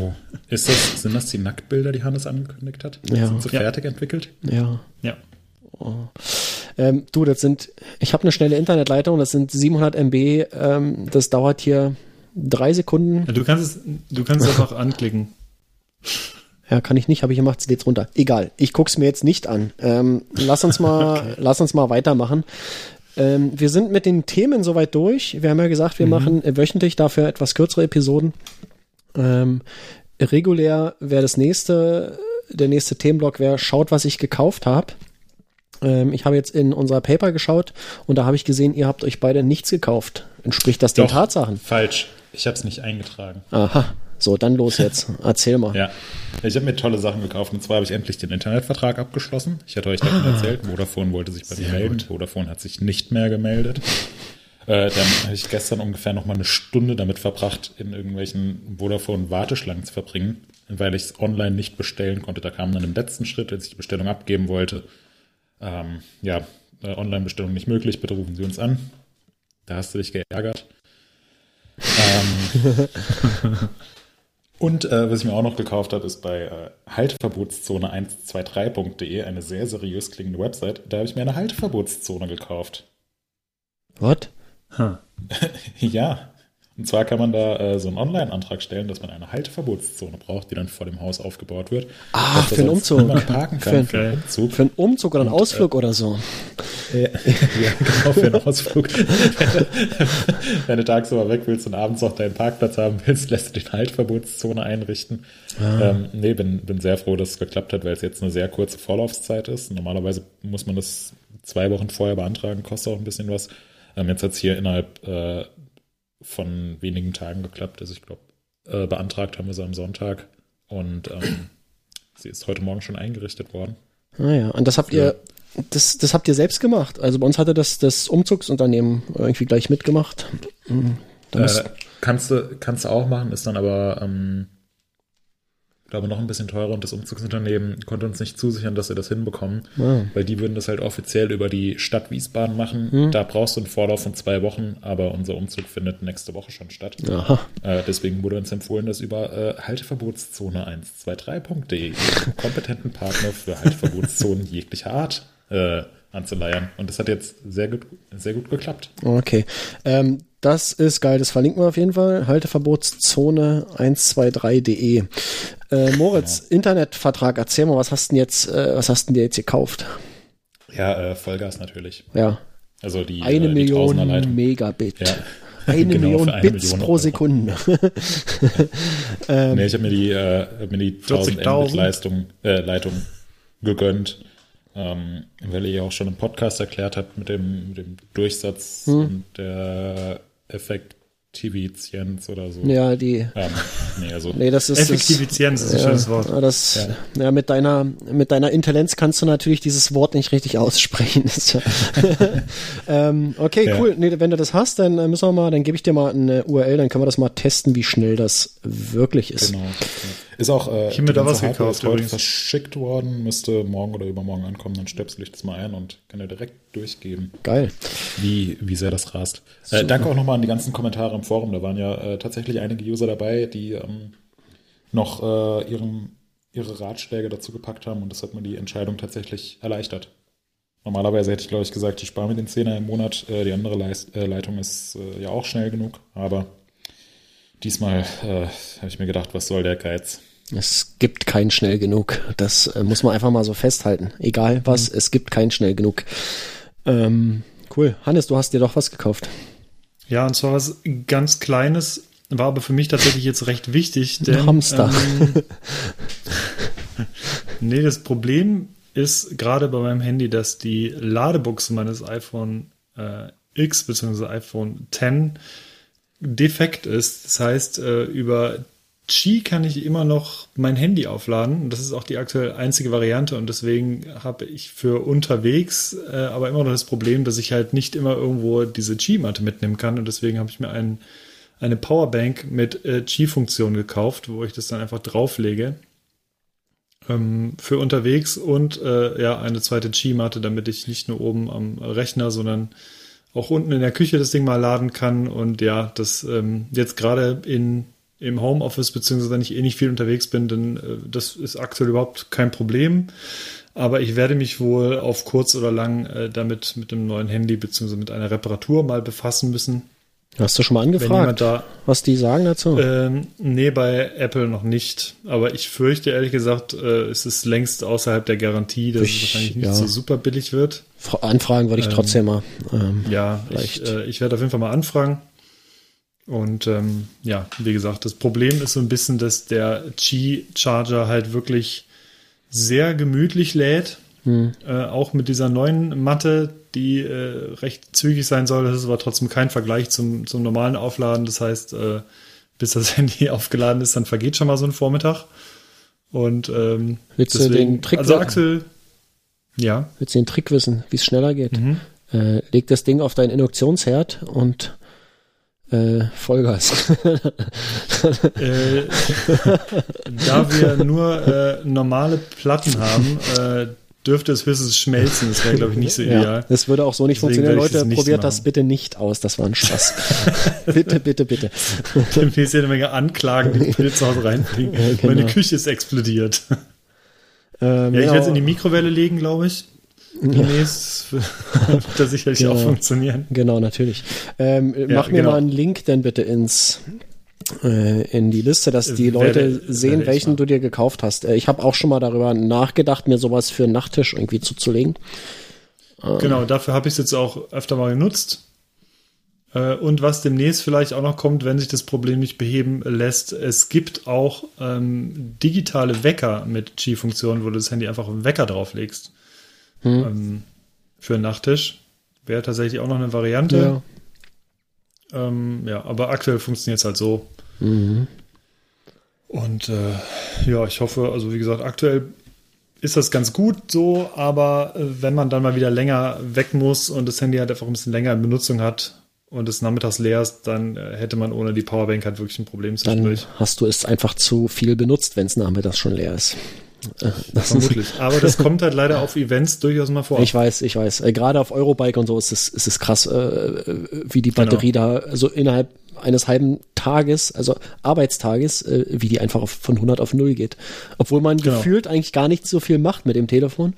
Oh. Ist das, sind das die Nacktbilder, die Hannes angekündigt hat?
Ja.
Sind sie
Ja.
fertig entwickelt?
Ja.
Ja.
Ähm, du, das sind, ich habe eine schnelle Internetleitung, das sind 700 MB, ähm, das dauert hier drei Sekunden.
Du kannst es, du kannst es einfach anklicken.
Ja, kann ich nicht, aber hier macht es jetzt runter. Egal, ich guck's mir jetzt nicht an. Ähm, lass uns mal, lass uns mal weitermachen. Ähm, wir sind mit den Themen soweit durch. Wir haben ja gesagt, wir machen äh, wöchentlich dafür etwas kürzere Episoden. Ähm, regulär wäre das nächste, der nächste Themenblock wäre, schaut, was ich gekauft habe. Ähm, ich habe jetzt in unser Paper geschaut und da habe ich gesehen, ihr habt euch beide nichts gekauft. Entspricht das den
Doch.
Tatsachen?
Falsch. Ich habe es nicht eingetragen.
Aha. So, dann los jetzt. Erzähl mal.
Ja. Ich habe mir tolle Sachen gekauft. Und zwar habe ich endlich den Internetvertrag abgeschlossen. Ich hatte euch davon erzählt. Vodafone wollte sich bei mir melden. Vodafone hat sich nicht mehr gemeldet. Äh, dann habe ich gestern ungefähr noch mal eine Stunde damit verbracht, in irgendwelchen Vodafone-Warteschlangen zu verbringen, weil ich es online nicht bestellen konnte. Da kam dann im letzten Schritt, als ich die Bestellung abgeben wollte, ähm, ja, äh, Online-Bestellung nicht möglich, bitte rufen Sie uns an. Da hast du dich geärgert. Ähm, und äh, was ich mir auch noch gekauft habe, ist bei äh, Halteverbotszone123.de eine sehr seriös klingende Website. Da habe ich mir eine Halteverbotszone gekauft.
What?
Huh.
ja. Und zwar kann man da äh, so einen Online-Antrag stellen, dass man eine Halteverbotszone braucht, die dann vor dem Haus aufgebaut wird.
Ah, für einen Umzug.
parken kann.
Für-
einen Umzug.
Für einen Umzug oder einen Ausflug oder so.
Ja, ja, genau, für einen Ausflug. wenn, du, tagsüber weg willst und abends auch deinen Parkplatz haben willst, lässt du den Haltverbotszone einrichten. Ähm, nee, bin, bin sehr froh, dass es geklappt hat, weil es jetzt eine sehr kurze Vorlaufzeit ist. Normalerweise muss man das zwei Wochen vorher beantragen, kostet auch ein bisschen was. Ähm, jetzt hat es hier innerhalb äh, von wenigen Tagen geklappt. Also ich glaube, äh, beantragt haben wir sie am Sonntag und ähm, sie ist heute Morgen schon eingerichtet worden.
Ah ja, und das habt ihr, das, das habt ihr selbst gemacht. Also bei uns hatte das das Umzugsunternehmen irgendwie gleich mitgemacht. Hm, muss,
Äh, kannst, du, kannst du auch machen, ist dann aber, ähm, glaube noch ein bisschen teurer und das Umzugsunternehmen konnte uns nicht zusichern, dass wir das hinbekommen,
Ah.
weil die würden das halt offiziell über die Stadt Wiesbaden machen. Da brauchst du einen Vorlauf von zwei Wochen, aber unser Umzug findet nächste Woche schon statt. Äh, deswegen wurde uns empfohlen, das über äh, Halteverbotszone123.de, ihren kompetenten Partner für Halteverbotszonen jeglicher Art, äh, anzuleiern. Und das hat jetzt sehr gut, sehr gut geklappt.
Okay. Ähm, das ist geil, das verlinken wir auf jeden Fall. Halteverbotszone 123.de. Äh, Moritz, Internetvertrag, erzähl mal, was hast denn jetzt, äh, was hast denn dir jetzt gekauft?
Ja, äh, Vollgas natürlich.
Ja.
Also die,
Eine
äh, die
Million
Tausenderleitung.
Megabit.
Ja.
Eine
Genau,
Million
eine
Bits
Million
pro. Sekunde.
nee, ich habe mir die, äh, hab mir die 1000
40.000.
Mbit Leistung, äh, Leitung gegönnt, ähm, weil ihr ja auch schon im Podcast erklärt habt mit dem, mit dem Durchsatz
Hm.
und der Effektivizienz oder so.
ja, die,
Ähm, nee, also
nee, das ist das-
Effektivizienz ist ein
ja,
schönes Wort.
Das, ja. mit deiner, mit deiner Intelligenz kannst du natürlich dieses Wort nicht richtig aussprechen. Ist ja- ähm, okay,
Ja.
cool. Nee, wenn du das hast, dann äh, müssen wir mal, dann gebe ich dir mal eine URL, dann können wir das mal testen, wie schnell das wirklich ist.
Genau. Ist auch äh,
Ich mir da was gekauft
ist heute
übrigens.
verschickt worden, müsste morgen oder übermorgen ankommen, dann stöpsel ich das mal ein und kann dir direkt durchgeben,
Geil.
wie, wie sehr das rast. Äh, danke auch nochmal an die ganzen Kommentare im Forum, da waren ja äh, tatsächlich einige User dabei, die ähm, noch äh, ihren, ihre Ratschläge dazu gepackt haben und das hat mir die Entscheidung tatsächlich erleichtert. Normalerweise hätte ich, glaube ich, gesagt, ich spare mir den Zehner im Monat, äh, die andere Leist äh, Leitung ist äh, ja auch schnell genug, aber diesmal habe ich mir gedacht, was soll der Geiz?
Es gibt kein schnell genug. Das äh, muss man einfach mal so festhalten. Egal was,
Mhm.
es gibt kein schnell genug. Ähm, cool. Hannes, du hast dir doch was gekauft.
Ja, und zwar was ganz Kleines, war aber für mich tatsächlich jetzt recht wichtig. Denn,
Hamster.
Ähm, nee, das Problem ist gerade bei meinem Handy, dass die Ladebuchse meines iPhone äh, X bzw. iPhone X defekt ist. Das heißt, äh, über Qi kann ich immer noch mein Handy aufladen. Das ist auch die aktuell einzige Variante. Und deswegen habe ich für unterwegs äh, aber immer noch das Problem, dass ich halt nicht immer irgendwo diese Qi-Matte mitnehmen kann. Und deswegen habe ich mir einen, eine Powerbank mit äh, Qi-Funktion gekauft, wo ich das dann einfach drauflege. Ähm, für unterwegs und äh, ja, eine zweite Qi-Matte, damit ich nicht nur oben am Rechner, sondern auch unten in der Küche das Ding mal laden kann. Und ja, das ähm, jetzt gerade in im Homeoffice, beziehungsweise wenn ich eh nicht viel unterwegs bin, dann äh, das ist aktuell überhaupt kein Problem. Aber ich werde mich wohl auf kurz oder lang äh, damit mit einem neuen Handy beziehungsweise mit einer Reparatur mal befassen müssen.
Hast du schon mal angefragt,
da,
was die sagen dazu?
ähm, nee, bei Apple noch nicht. Aber ich fürchte ehrlich gesagt, äh, es ist längst außerhalb der Garantie, dass
Ich-
es wahrscheinlich nicht
ja.
so super billig wird.
Fra- Anfragen würde ich trotzdem mal. Ähm,
Ja, ich, äh, ich werde auf jeden Fall mal anfragen. Und ähm, ja, wie gesagt, das Problem ist so ein bisschen, dass der Qi-Charger halt wirklich sehr gemütlich lädt. Äh, auch mit dieser neuen Matte, die äh, recht zügig sein soll. Das ist aber trotzdem kein Vergleich zum, zum normalen Aufladen. Das heißt, äh, bis das Handy aufgeladen ist, dann vergeht schon mal so ein Vormittag. Und ähm,
Willst du den Trick
also
wissen?
Axel, ja,
Willst du den Trick wissen, wie es schneller geht?
Mhm.
Äh, leg das Ding auf deinen Induktionsherd und äh, Vollgas.
Äh, da wir nur äh, normale Platten haben, äh, dürfte es höchstens schmelzen. Das wäre, glaube ich, nicht so
ja,
ideal.
das würde auch so nicht
Deswegen
funktionieren.
ich das
Leute,
nicht
probiert das
machen.
bitte nicht aus. Das war ein Spaß. bitte, bitte, bitte.
Demnächst hier eine Menge Anklagen, die bitte zu Hause reinfliegen.
Ja, genau.
Meine Küche ist explodiert.
Ähm,
Ja, ich werde es in die Mikrowelle legen, glaube ich. Demnächst wird das sicherlich
Genau.
auch funktionieren.
Genau, natürlich. Ähm, mach mir
genau.
mal einen Link dann bitte ins äh, in die Liste, dass die Leute
werde-
sehen,
werde
welchen
machen.
du dir gekauft hast. Äh, ich habe auch schon mal darüber nachgedacht, mir sowas für einen Nachttisch irgendwie zuzulegen.
Genau, dafür habe ich es jetzt auch öfter mal genutzt. Äh, Und was demnächst vielleicht auch noch kommt, wenn sich das Problem nicht beheben lässt, es gibt auch ähm, digitale Wecker mit Qi-Funktion, wo du das Handy einfach einen Wecker drauflegst. Ähm, für einen Nachttisch. Wäre tatsächlich auch noch eine Variante. Ja, ähm, ja aber aktuell funktioniert es halt so. Und äh, ja, ich hoffe, also wie gesagt, aktuell ist das ganz gut so, aber äh, wenn man dann mal wieder länger weg muss und das Handy halt einfach ein bisschen länger in Benutzung hat und es nachmittags leer ist, dann äh, hätte man ohne die Powerbank halt wirklich ein Problem
Dann hast du es einfach zu viel benutzt, wenn es nachmittags schon leer ist. Äh, Das
Vermutlich. Aber das kommt halt leider auf Events durchaus mal vor.
ich weiß, ich weiß. Äh, Gerade auf Eurobike und so ist es, ist es krass, äh, wie die
Genau.
Batterie da so innerhalb eines halben Tages, also Arbeitstages, äh, wie die einfach auf, von 100 auf 0 geht. Obwohl man
Genau.
gefühlt eigentlich gar nicht so viel macht mit dem Telefon.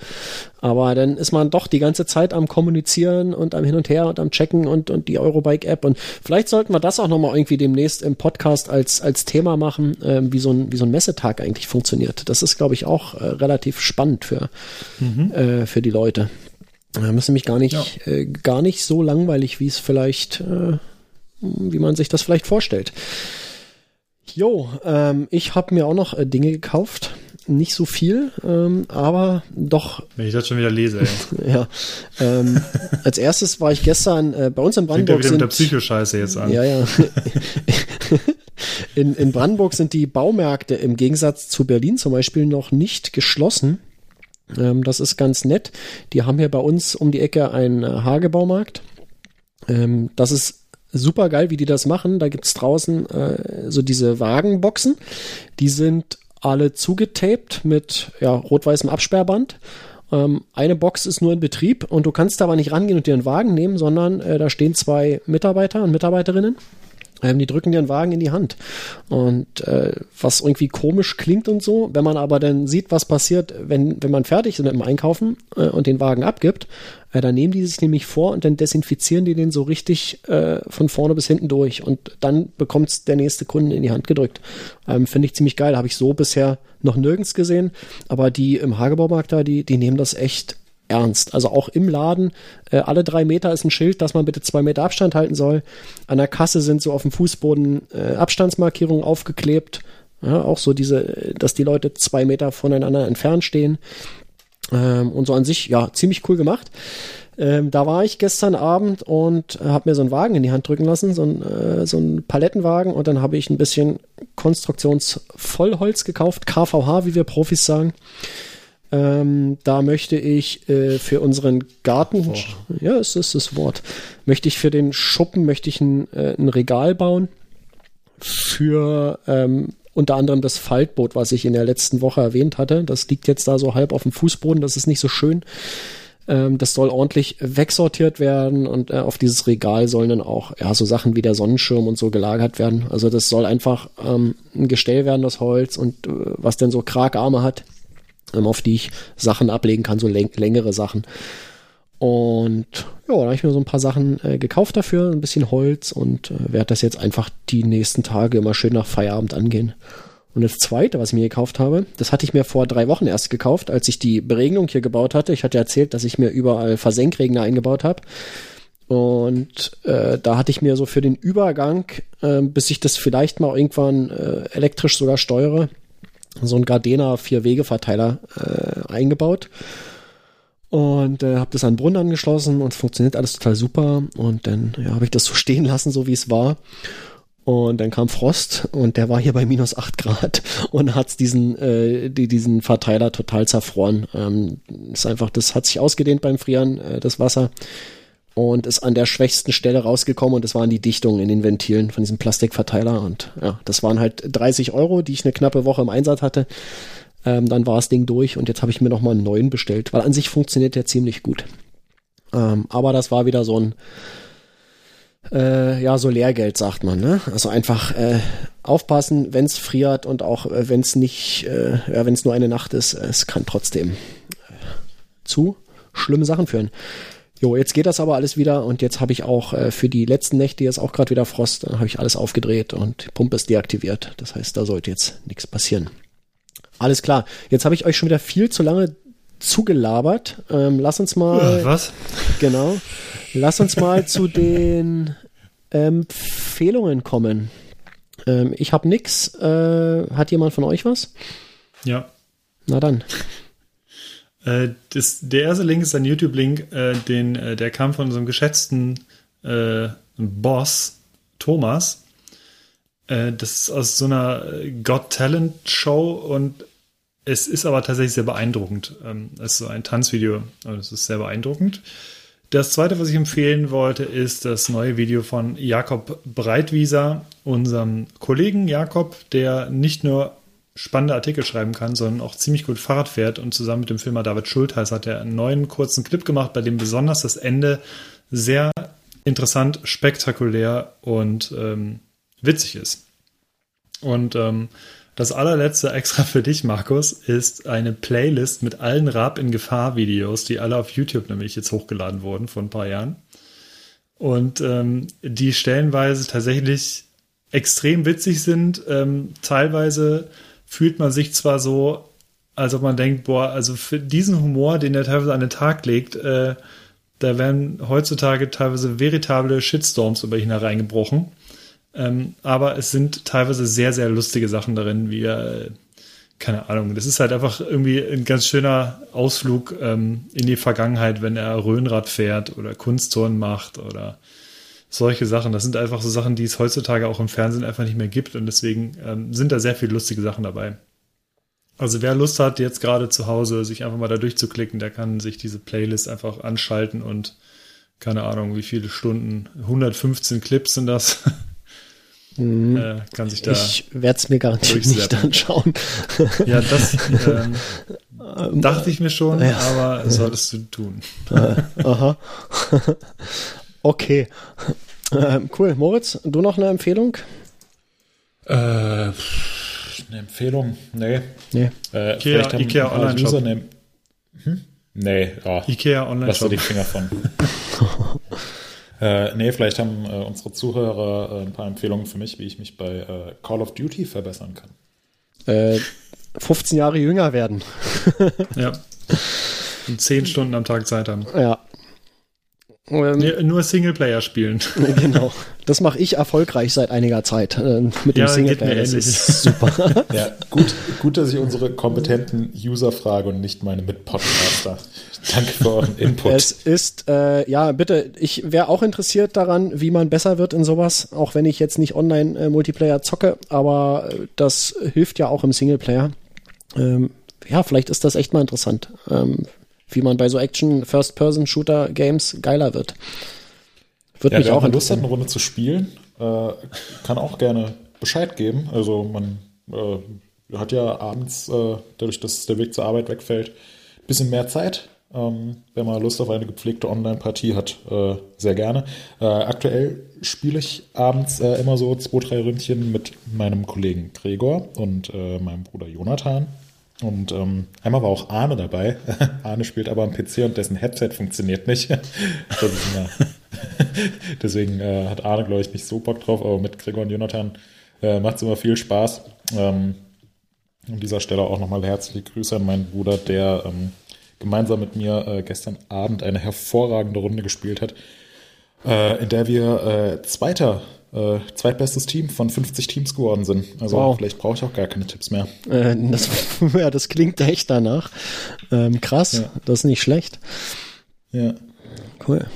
Aber dann ist man doch die ganze Zeit am Kommunizieren und am Hin und Her und am Checken und, und die Eurobike-App. Und vielleicht sollten wir das auch nochmal irgendwie demnächst im Podcast als, als Thema machen, ähm, wie, so ein, wie so ein Messetag eigentlich funktioniert. Das ist, glaube ich, auch äh, relativ spannend für, äh, für die Leute. Da müssen mich gar nicht,
Ja.
äh, gar nicht so langweilig, wie es vielleicht, äh, wie man sich das vielleicht vorstellt. Jo, ähm, ich habe mir auch noch äh, Dinge gekauft. Nicht so viel, ähm, aber doch,
Wenn ich das schon wieder lese, ey.
ja. Ähm, als erstes war ich gestern äh, bei uns in
Fängt ja
Brandenburg.
wieder mit der
Sind,
Psychoscheiße jetzt an.
ja, ja. In, in Brandenburg sind die Baumärkte im Gegensatz zu Berlin zum Beispiel noch nicht geschlossen. Ähm, das ist ganz nett. Die haben hier bei uns um die Ecke einen äh, Hagebaumarkt. Ähm, das ist super geil, wie die das machen. Da gibt's draußen äh, so diese Wagenboxen. Die sind alle zugetaped mit ja, rot-weißem Absperrband. Ähm, eine Box ist nur in Betrieb und du kannst da aber nicht rangehen und dir einen Wagen nehmen, sondern äh, da stehen zwei Mitarbeiter und Mitarbeiterinnen Ähm, die drücken dir einen Wagen in die Hand. Und äh, was irgendwie komisch klingt und so, wenn man aber dann sieht, was passiert, wenn, wenn man fertig ist mit dem Einkaufen äh, und den Wagen abgibt, äh, dann nehmen die sich nämlich vor und dann desinfizieren die den so richtig äh, von vorne bis hinten durch. Und dann bekommt's der nächste Kunde in die Hand gedrückt. Ähm, Finde ich ziemlich geil. Habe ich so bisher noch nirgends gesehen. Aber die im Hagebaumarkt da, die, die nehmen das echt ernst. Also auch im Laden, äh, alle drei Meter ist ein Schild, dass man bitte zwei Meter Abstand halten soll. An der Kasse sind so auf dem Fußboden äh, Abstandsmarkierungen aufgeklebt. Ja, auch so diese, dass die Leute zwei Meter voneinander entfernt stehen. Ähm, und so an sich, ja, ziemlich cool gemacht. Ähm, da war ich gestern Abend und habe mir so einen Wagen in die Hand drücken lassen, so ein, äh, so ein Palettenwagen und dann habe ich ein bisschen Konstruktionsvollholz gekauft, KVH, wie wir Profis sagen. Ähm, da möchte ich äh, für unseren Garten, oh. ja, es ist das Wort, möchte ich für den Schuppen, möchte ich ein, äh, ein Regal bauen für ähm, unter anderem das Faltboot, was ich in der letzten Woche erwähnt hatte. Das liegt jetzt da so halb auf dem Fußboden, das ist nicht so schön. Ähm, das soll ordentlich wegsortiert werden und äh, auf dieses Regal sollen dann auch ja so Sachen wie der Sonnenschirm und so gelagert werden. Also das soll einfach ähm, ein Gestell werden, das Holz und äh, was denn so Kragarme hat auf die ich Sachen ablegen kann, so läng längere Sachen. Und ja, da habe ich mir so ein paar Sachen äh, gekauft dafür, ein bisschen Holz und äh, werde das jetzt einfach die nächsten Tage immer schön nach Feierabend angehen. Und das zweite, was ich mir gekauft habe, das hatte ich mir vor drei Wochen erst gekauft, als ich die Beregnung hier gebaut hatte. Ich hatte erzählt, dass ich mir überall Versenkregner eingebaut habe. Und äh, da hatte ich mir so für den Übergang, äh, bis ich das vielleicht mal irgendwann äh, elektrisch sogar steuere, so ein Gardena Vier-Wege-Verteiler äh, eingebaut. Und äh, habe das an den Brunnen angeschlossen und es funktioniert alles total super. Und dann ja, habe ich das so stehen lassen, so wie es war. Und dann kam Frost und der war hier bei minus acht Grad und hat diesen, äh, die, diesen Verteiler total zerfroren. Ähm, ist einfach, das hat sich ausgedehnt beim Frieren, äh, das Wasser und ist an der schwächsten Stelle rausgekommen und das waren die Dichtungen in den Ventilen von diesem Plastikverteiler und ja, das waren halt 30 Euro, die ich eine knappe Woche im Einsatz hatte. Ähm, dann war das Ding durch und jetzt habe ich mir nochmal einen neuen bestellt, weil an sich funktioniert der ziemlich gut. Ähm, aber das war wieder so ein äh, ja, so Lehrgeld, sagt man. Ne? Also einfach äh, aufpassen, wenn es friert und auch äh, wenn es nicht, äh, ja, wenn es nur eine Nacht ist, es kann trotzdem äh, zu schlimme Sachen führen. Jo, jetzt geht das aber alles wieder und jetzt habe ich auch äh, für die letzten Nächte jetzt auch gerade wieder Frost, dann habe ich alles aufgedreht und die Pumpe ist deaktiviert. Das heißt, da sollte jetzt nichts passieren. Alles klar. Jetzt habe ich euch schon wieder viel zu lange zugelabert. Ähm, lass uns mal.
Äh, was?
Genau. Lass uns mal zu den Empfehlungen kommen. Ähm, ich habe nix. Äh, hat jemand von euch was?
Ja.
Na dann.
Äh, das, der erste Link ist ein YouTube-Link, äh, den, äh, der kam von unserem geschätzten äh, Boss, Thomas. Äh, das ist aus so einer Got Talent Show und es ist aber tatsächlich sehr beeindruckend. Ähm, es ist so ein Tanzvideo, also es ist sehr beeindruckend. Das zweite, was ich empfehlen wollte, ist das neue Video von Jakob Breitwieser, unserem Kollegen Jakob, der nicht nur spannende Artikel schreiben kann, sondern auch ziemlich gut Fahrrad fährt. Und zusammen mit dem Filmer David Schultheiß hat er einen neuen kurzen Clip gemacht, bei dem besonders das Ende sehr interessant, spektakulär und ähm, witzig ist. Und ähm, das allerletzte extra für dich, Markus, ist eine Playlist mit allen Rab in Gefahr Videos, die alle auf YouTube nämlich jetzt hochgeladen wurden vor ein paar Jahren. Und ähm, die stellenweise tatsächlich extrem witzig sind, ähm, teilweise fühlt man sich zwar so, als ob man denkt, boah, also für diesen Humor, den er teilweise an den Tag legt, äh, da werden heutzutage teilweise veritable Shitstorms über ihn hereingebrochen. Ähm, aber es sind teilweise sehr, sehr lustige Sachen darin, wie er, keine Ahnung, das ist halt einfach irgendwie ein ganz schöner Ausflug ähm, in die Vergangenheit, wenn er Röhnrad fährt oder Kunstturnen macht oder solche Sachen. Das sind einfach so Sachen, die es heutzutage auch im Fernsehen einfach nicht mehr gibt und deswegen ähm, sind da sehr viele lustige Sachen dabei. Also wer Lust hat, jetzt gerade zu Hause sich einfach mal da durchzuklicken, der kann sich diese Playlist einfach anschalten und keine Ahnung, wie viele Stunden, 115 Clips sind das.
Mhm. Äh, kann sich da ich werde es mir garantiert nicht anschauen.
Ja, das ähm, dachte ich mir schon, ja. aber solltest du tun.
Aha. Okay. Ähm, cool. Moritz, du noch eine Empfehlung?
Äh, eine Empfehlung? Nee.
Nee.
Äh,
Ikea- Ikea
ein paar
Online-Shop.
Hm? Nee, ja.
Ikea Online
Lass dir die Finger von. äh, nee, vielleicht haben äh, unsere Zuhörer äh, ein paar Empfehlungen für mich, wie ich mich bei äh, Call of Duty verbessern kann.
Äh, 15 Jahre jünger werden.
Ja. Und zehn Stunden am Tag Zeit haben.
Ja. Ähm,
Nee, nur Singleplayer spielen.
Genau. Das mache ich erfolgreich seit einiger Zeit äh, mit dem
Ja,
Singleplayer.
geht mir
Das ist super.
Ja, gut, gut, dass ich unsere kompetenten User frage und nicht meine Mitpodcaster. Danke für euren Input.
es ist, äh, ja, bitte, ich wäre auch interessiert daran, wie man besser wird in sowas, auch wenn ich jetzt nicht Online-Multiplayer zocke, aber äh, das hilft ja auch im Singleplayer. Ähm, ja, vielleicht ist das echt mal interessant, ähm, wie man bei so Action-First-Person-Shooter-Games geiler wird. Wird
ja,
mich auch
Lust hat, eine Runde zu spielen, äh, kann auch gerne Bescheid geben. Also man äh, hat ja abends, äh, dadurch, dass der Weg zur Arbeit wegfällt, ein bisschen mehr Zeit. Ähm, wenn man Lust auf eine gepflegte Online-Partie hat, äh, sehr gerne. Äh, aktuell spiele ich abends äh, immer so zwei, drei Ründchen mit meinem Kollegen Gregor und meinem Bruder Jonathan. Und ähm, einmal war auch Arne dabei. Arne spielt aber am PC und dessen Headset funktioniert nicht. Deswegen äh, hat Arne, glaube ich, nicht so Bock drauf, aber mit Gregor und Jonathan äh, macht es immer viel Spaß. Ähm, an dieser Stelle auch nochmal herzliche Grüße an meinen Bruder, der ähm, gemeinsam mit mir äh, gestern Abend eine hervorragende Runde gespielt hat, äh, in der wir äh, Zweiter, äh, zweitbestes Team von 50 Teams geworden sind. Also
Wow.
vielleicht brauche ich auch gar keine Tipps mehr.
Äh, das, ja, das klingt echt danach. Ähm, krass,
Ja.
das ist nicht schlecht.
Ja.
Cool.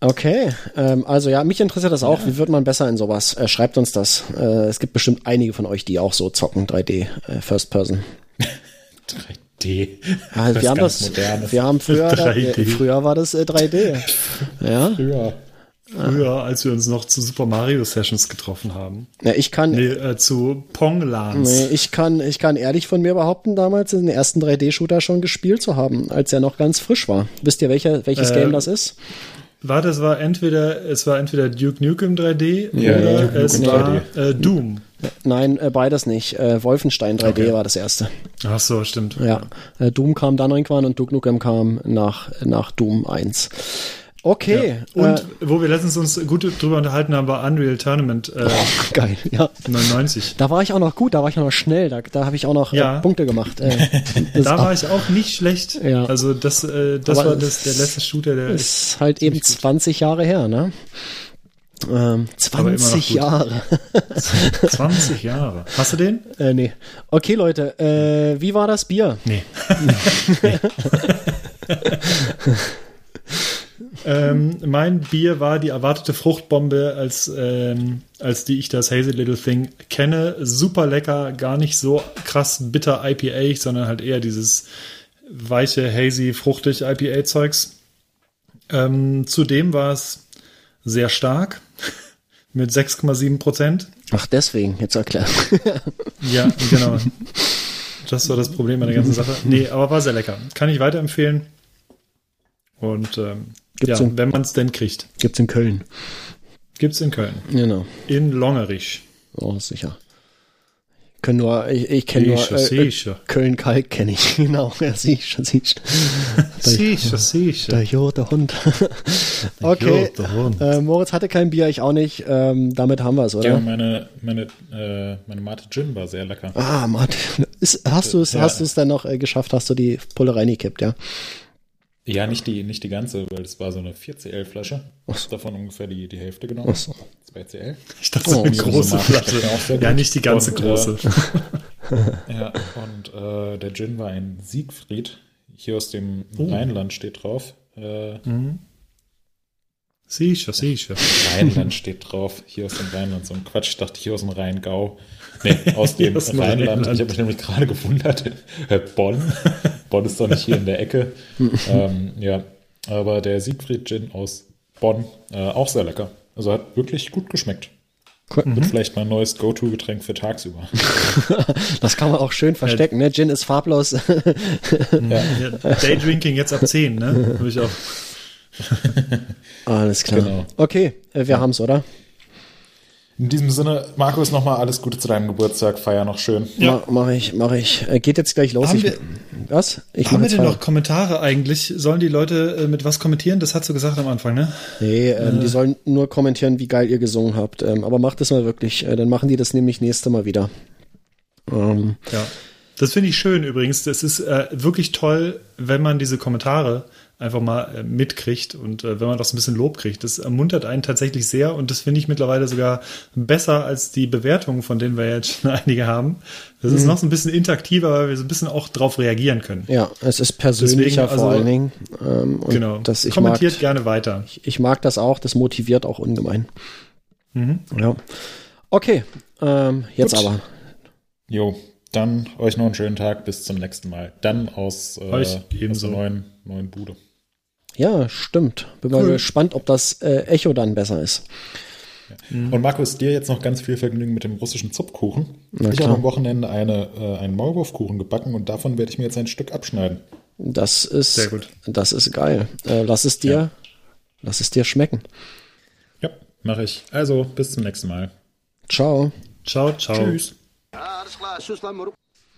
Okay, ähm, also ja, mich interessiert das auch. Wie wird man besser in sowas? Äh, schreibt uns das. Äh, es gibt bestimmt einige von euch, die auch so zocken, 3D, äh, First Person.
3D.
Ja, wir haben das,
Modernes.
wir haben früher, da,
3D.
äh, früher war das äh, 3D. ja,
Früher.
Früher, als wir uns noch zu Super Mario Sessions getroffen haben.
ja, ich kann,
Nee, äh, zu Pong-Lans.
nee, ich kann, ich kann ehrlich von mir behaupten, damals den ersten 3D-Shooter schon gespielt zu haben, als er noch ganz frisch war. Wisst ihr, welcher, welches
Äh,
Game das ist?
Warte, es war entweder, es war entweder Duke Nukem 3D
Ja,
oder
Duke
es
Nukem
war äh, Doom.
Nein, äh, beides nicht. Äh, Wolfenstein 3D
Okay.
war das erste.
Ach so, stimmt.
Ja, äh, Doom kam dann irgendwann und Duke Nukem kam nach, nach Doom 1. Okay.
Und
äh,
wo wir letztens uns gut drüber unterhalten haben, war Unreal Tournament äh,
geil, ja.
99.
Da war ich auch noch gut, da war ich noch schnell, da, da habe ich auch noch
Ja.
äh, Punkte gemacht. Äh,
Da war ich auch nicht schlecht.
Ja.
Also das, äh, das
Aber
war das, der letzte Shooter, der
ist halt eben 20 Jahre her, ne? Ähm,
Aber immer noch
20
gut.
Jahre.
20 Jahre. Hast du den?
äh, nee. Okay, Leute, äh, wie war das Bier?
Nee. ähm, mein Bier war die erwartete Fruchtbombe, als, ähm, als die ich das Hazy Little Thing kenne. Super lecker, gar nicht so krass bitter IPA, sondern halt eher dieses weiche, hazy, fruchtig IPA-Zeugs. Ähm, zudem war es sehr stark mit 6,7 Prozent.
Ach, deswegen, jetzt erklärt.
Ja, genau. Das war das Problem bei der ganzen Sache. Nee, aber war sehr lecker. Kann ich weiterempfehlen. Und ähm,
Gibt's
ja,
in-
wenn man es denn kriegt.
Gibt's in Köln.
Gibt's in Köln.
Genau.
In Longerich.
Oh, sicher. Können nur, ich, ich kenne nur äh, äh. Köln-Kalk kenne ich. Genau, ja, sicher, sicher.
Sicher, sicher.
Der Jote Hund. okay.
Jote Hund.
Äh, Moritz hatte kein Bier, ich auch nicht. Ähm, damit haben wir es, oder?
Ja, meine, meine, äh, meine Mate Gin war sehr lecker.
Ah. Ist, hast du es
Ja.
hast du es dann noch äh, geschafft? Hast du die Pulle reingekippt, ja?
Ja, nicht die, nicht die ganze, weil es war so eine 4CL-Flasche.
Ach so.
Davon ungefähr die, die Hälfte genommen.
Ach so.
2CL.
Ich dachte, so
Oh,
eine
so
große
mag ich
Flasche.
das
Ja, nicht die ganze
Und, äh,
große.
Ja, und äh, der Gin war ein Siegfried. Hier aus dem
Oh.
Rheinland steht drauf. Äh,
Sicher, sicher.
Rheinland steht drauf. Hier aus dem Rheinland. So ein Quatsch. Ich dachte hier aus dem Rheingau. Nee, aus dem
aus
Rheinland.
Rheinland.
Ich habe mich nämlich gerade gewundert. Bonn. Bonn ist doch nicht hier in der Ecke. ähm, ja, aber der Siegfried Gin aus Bonn, äh, auch sehr lecker. Also hat wirklich gut geschmeckt.
Cool.
Wird vielleicht mein neues Go-To-Getränk für tagsüber.
Das kann man auch schön verstecken, ne? Gin ist farblos.
Ja, Daydrinking jetzt ab 10, ne? Habe ich auch.
Alles klar.
Genau.
Okay, äh, wir haben's, oder?
In diesem Sinne, Markus, nochmal alles Gute zu deinem Geburtstag. Feier noch schön.
Ja. Ma, mach ich, mach ich. Äh, geht jetzt gleich los.
Haben
ich,
wir-
was? Ich
Haben wir denn noch Kommentare eigentlich? Sollen die Leute äh, mit was kommentieren? Das hast du gesagt am Anfang, ne?
Nee, ähm, die sollen nur kommentieren, wie geil ihr gesungen habt. Ähm, aber macht das mal wirklich. Äh, dann machen die das nämlich nächste Mal wieder. Ähm,
Ja. Das finde ich schön übrigens. Das ist äh, wirklich toll, wenn man diese Kommentare einfach mal äh, mitkriegt und äh, wenn man das ein bisschen Lob kriegt. Das ermuntert einen tatsächlich sehr und das finde ich mittlerweile sogar besser als die Bewertungen, von denen wir jetzt schon einige haben. Das ist noch so ein bisschen interaktiver, weil wir so ein bisschen auch drauf reagieren können.
ja, es ist persönlicher
Deswegen,
vor
also-
allen Dingen. Ähm, und
Genau.
Das, ich, mag,
Kommentiert gerne weiter.
ich mag das auch. Das motiviert auch ungemein. Ja. Okay, ähm, jetzt
Gut.
aber.
Jo, dann euch noch einen schönen Tag. Bis zum nächsten Mal. Dann aus, äh,
Euch
aus
ebenso.
der neuen, neuen Bude.
Ja, stimmt. Bin mal gespannt, ob das äh, Echo dann besser ist.
Und Markus, dir jetzt noch ganz viel Vergnügen mit dem russischen Zupfkuchen.
Na
ich habe am Wochenende eine, äh, einen Maulwurfkuchen gebacken und davon werde ich mir jetzt ein Stück abschneiden.
Das ist,
Sehr gut.
das ist geil. Äh, lass es dir, lass es dir schmecken.
Ja, mache ich. Also, bis zum nächsten Mal.
Ciao.
Ciao, ciao.
Tschüss.
Alles klar, Tschüss.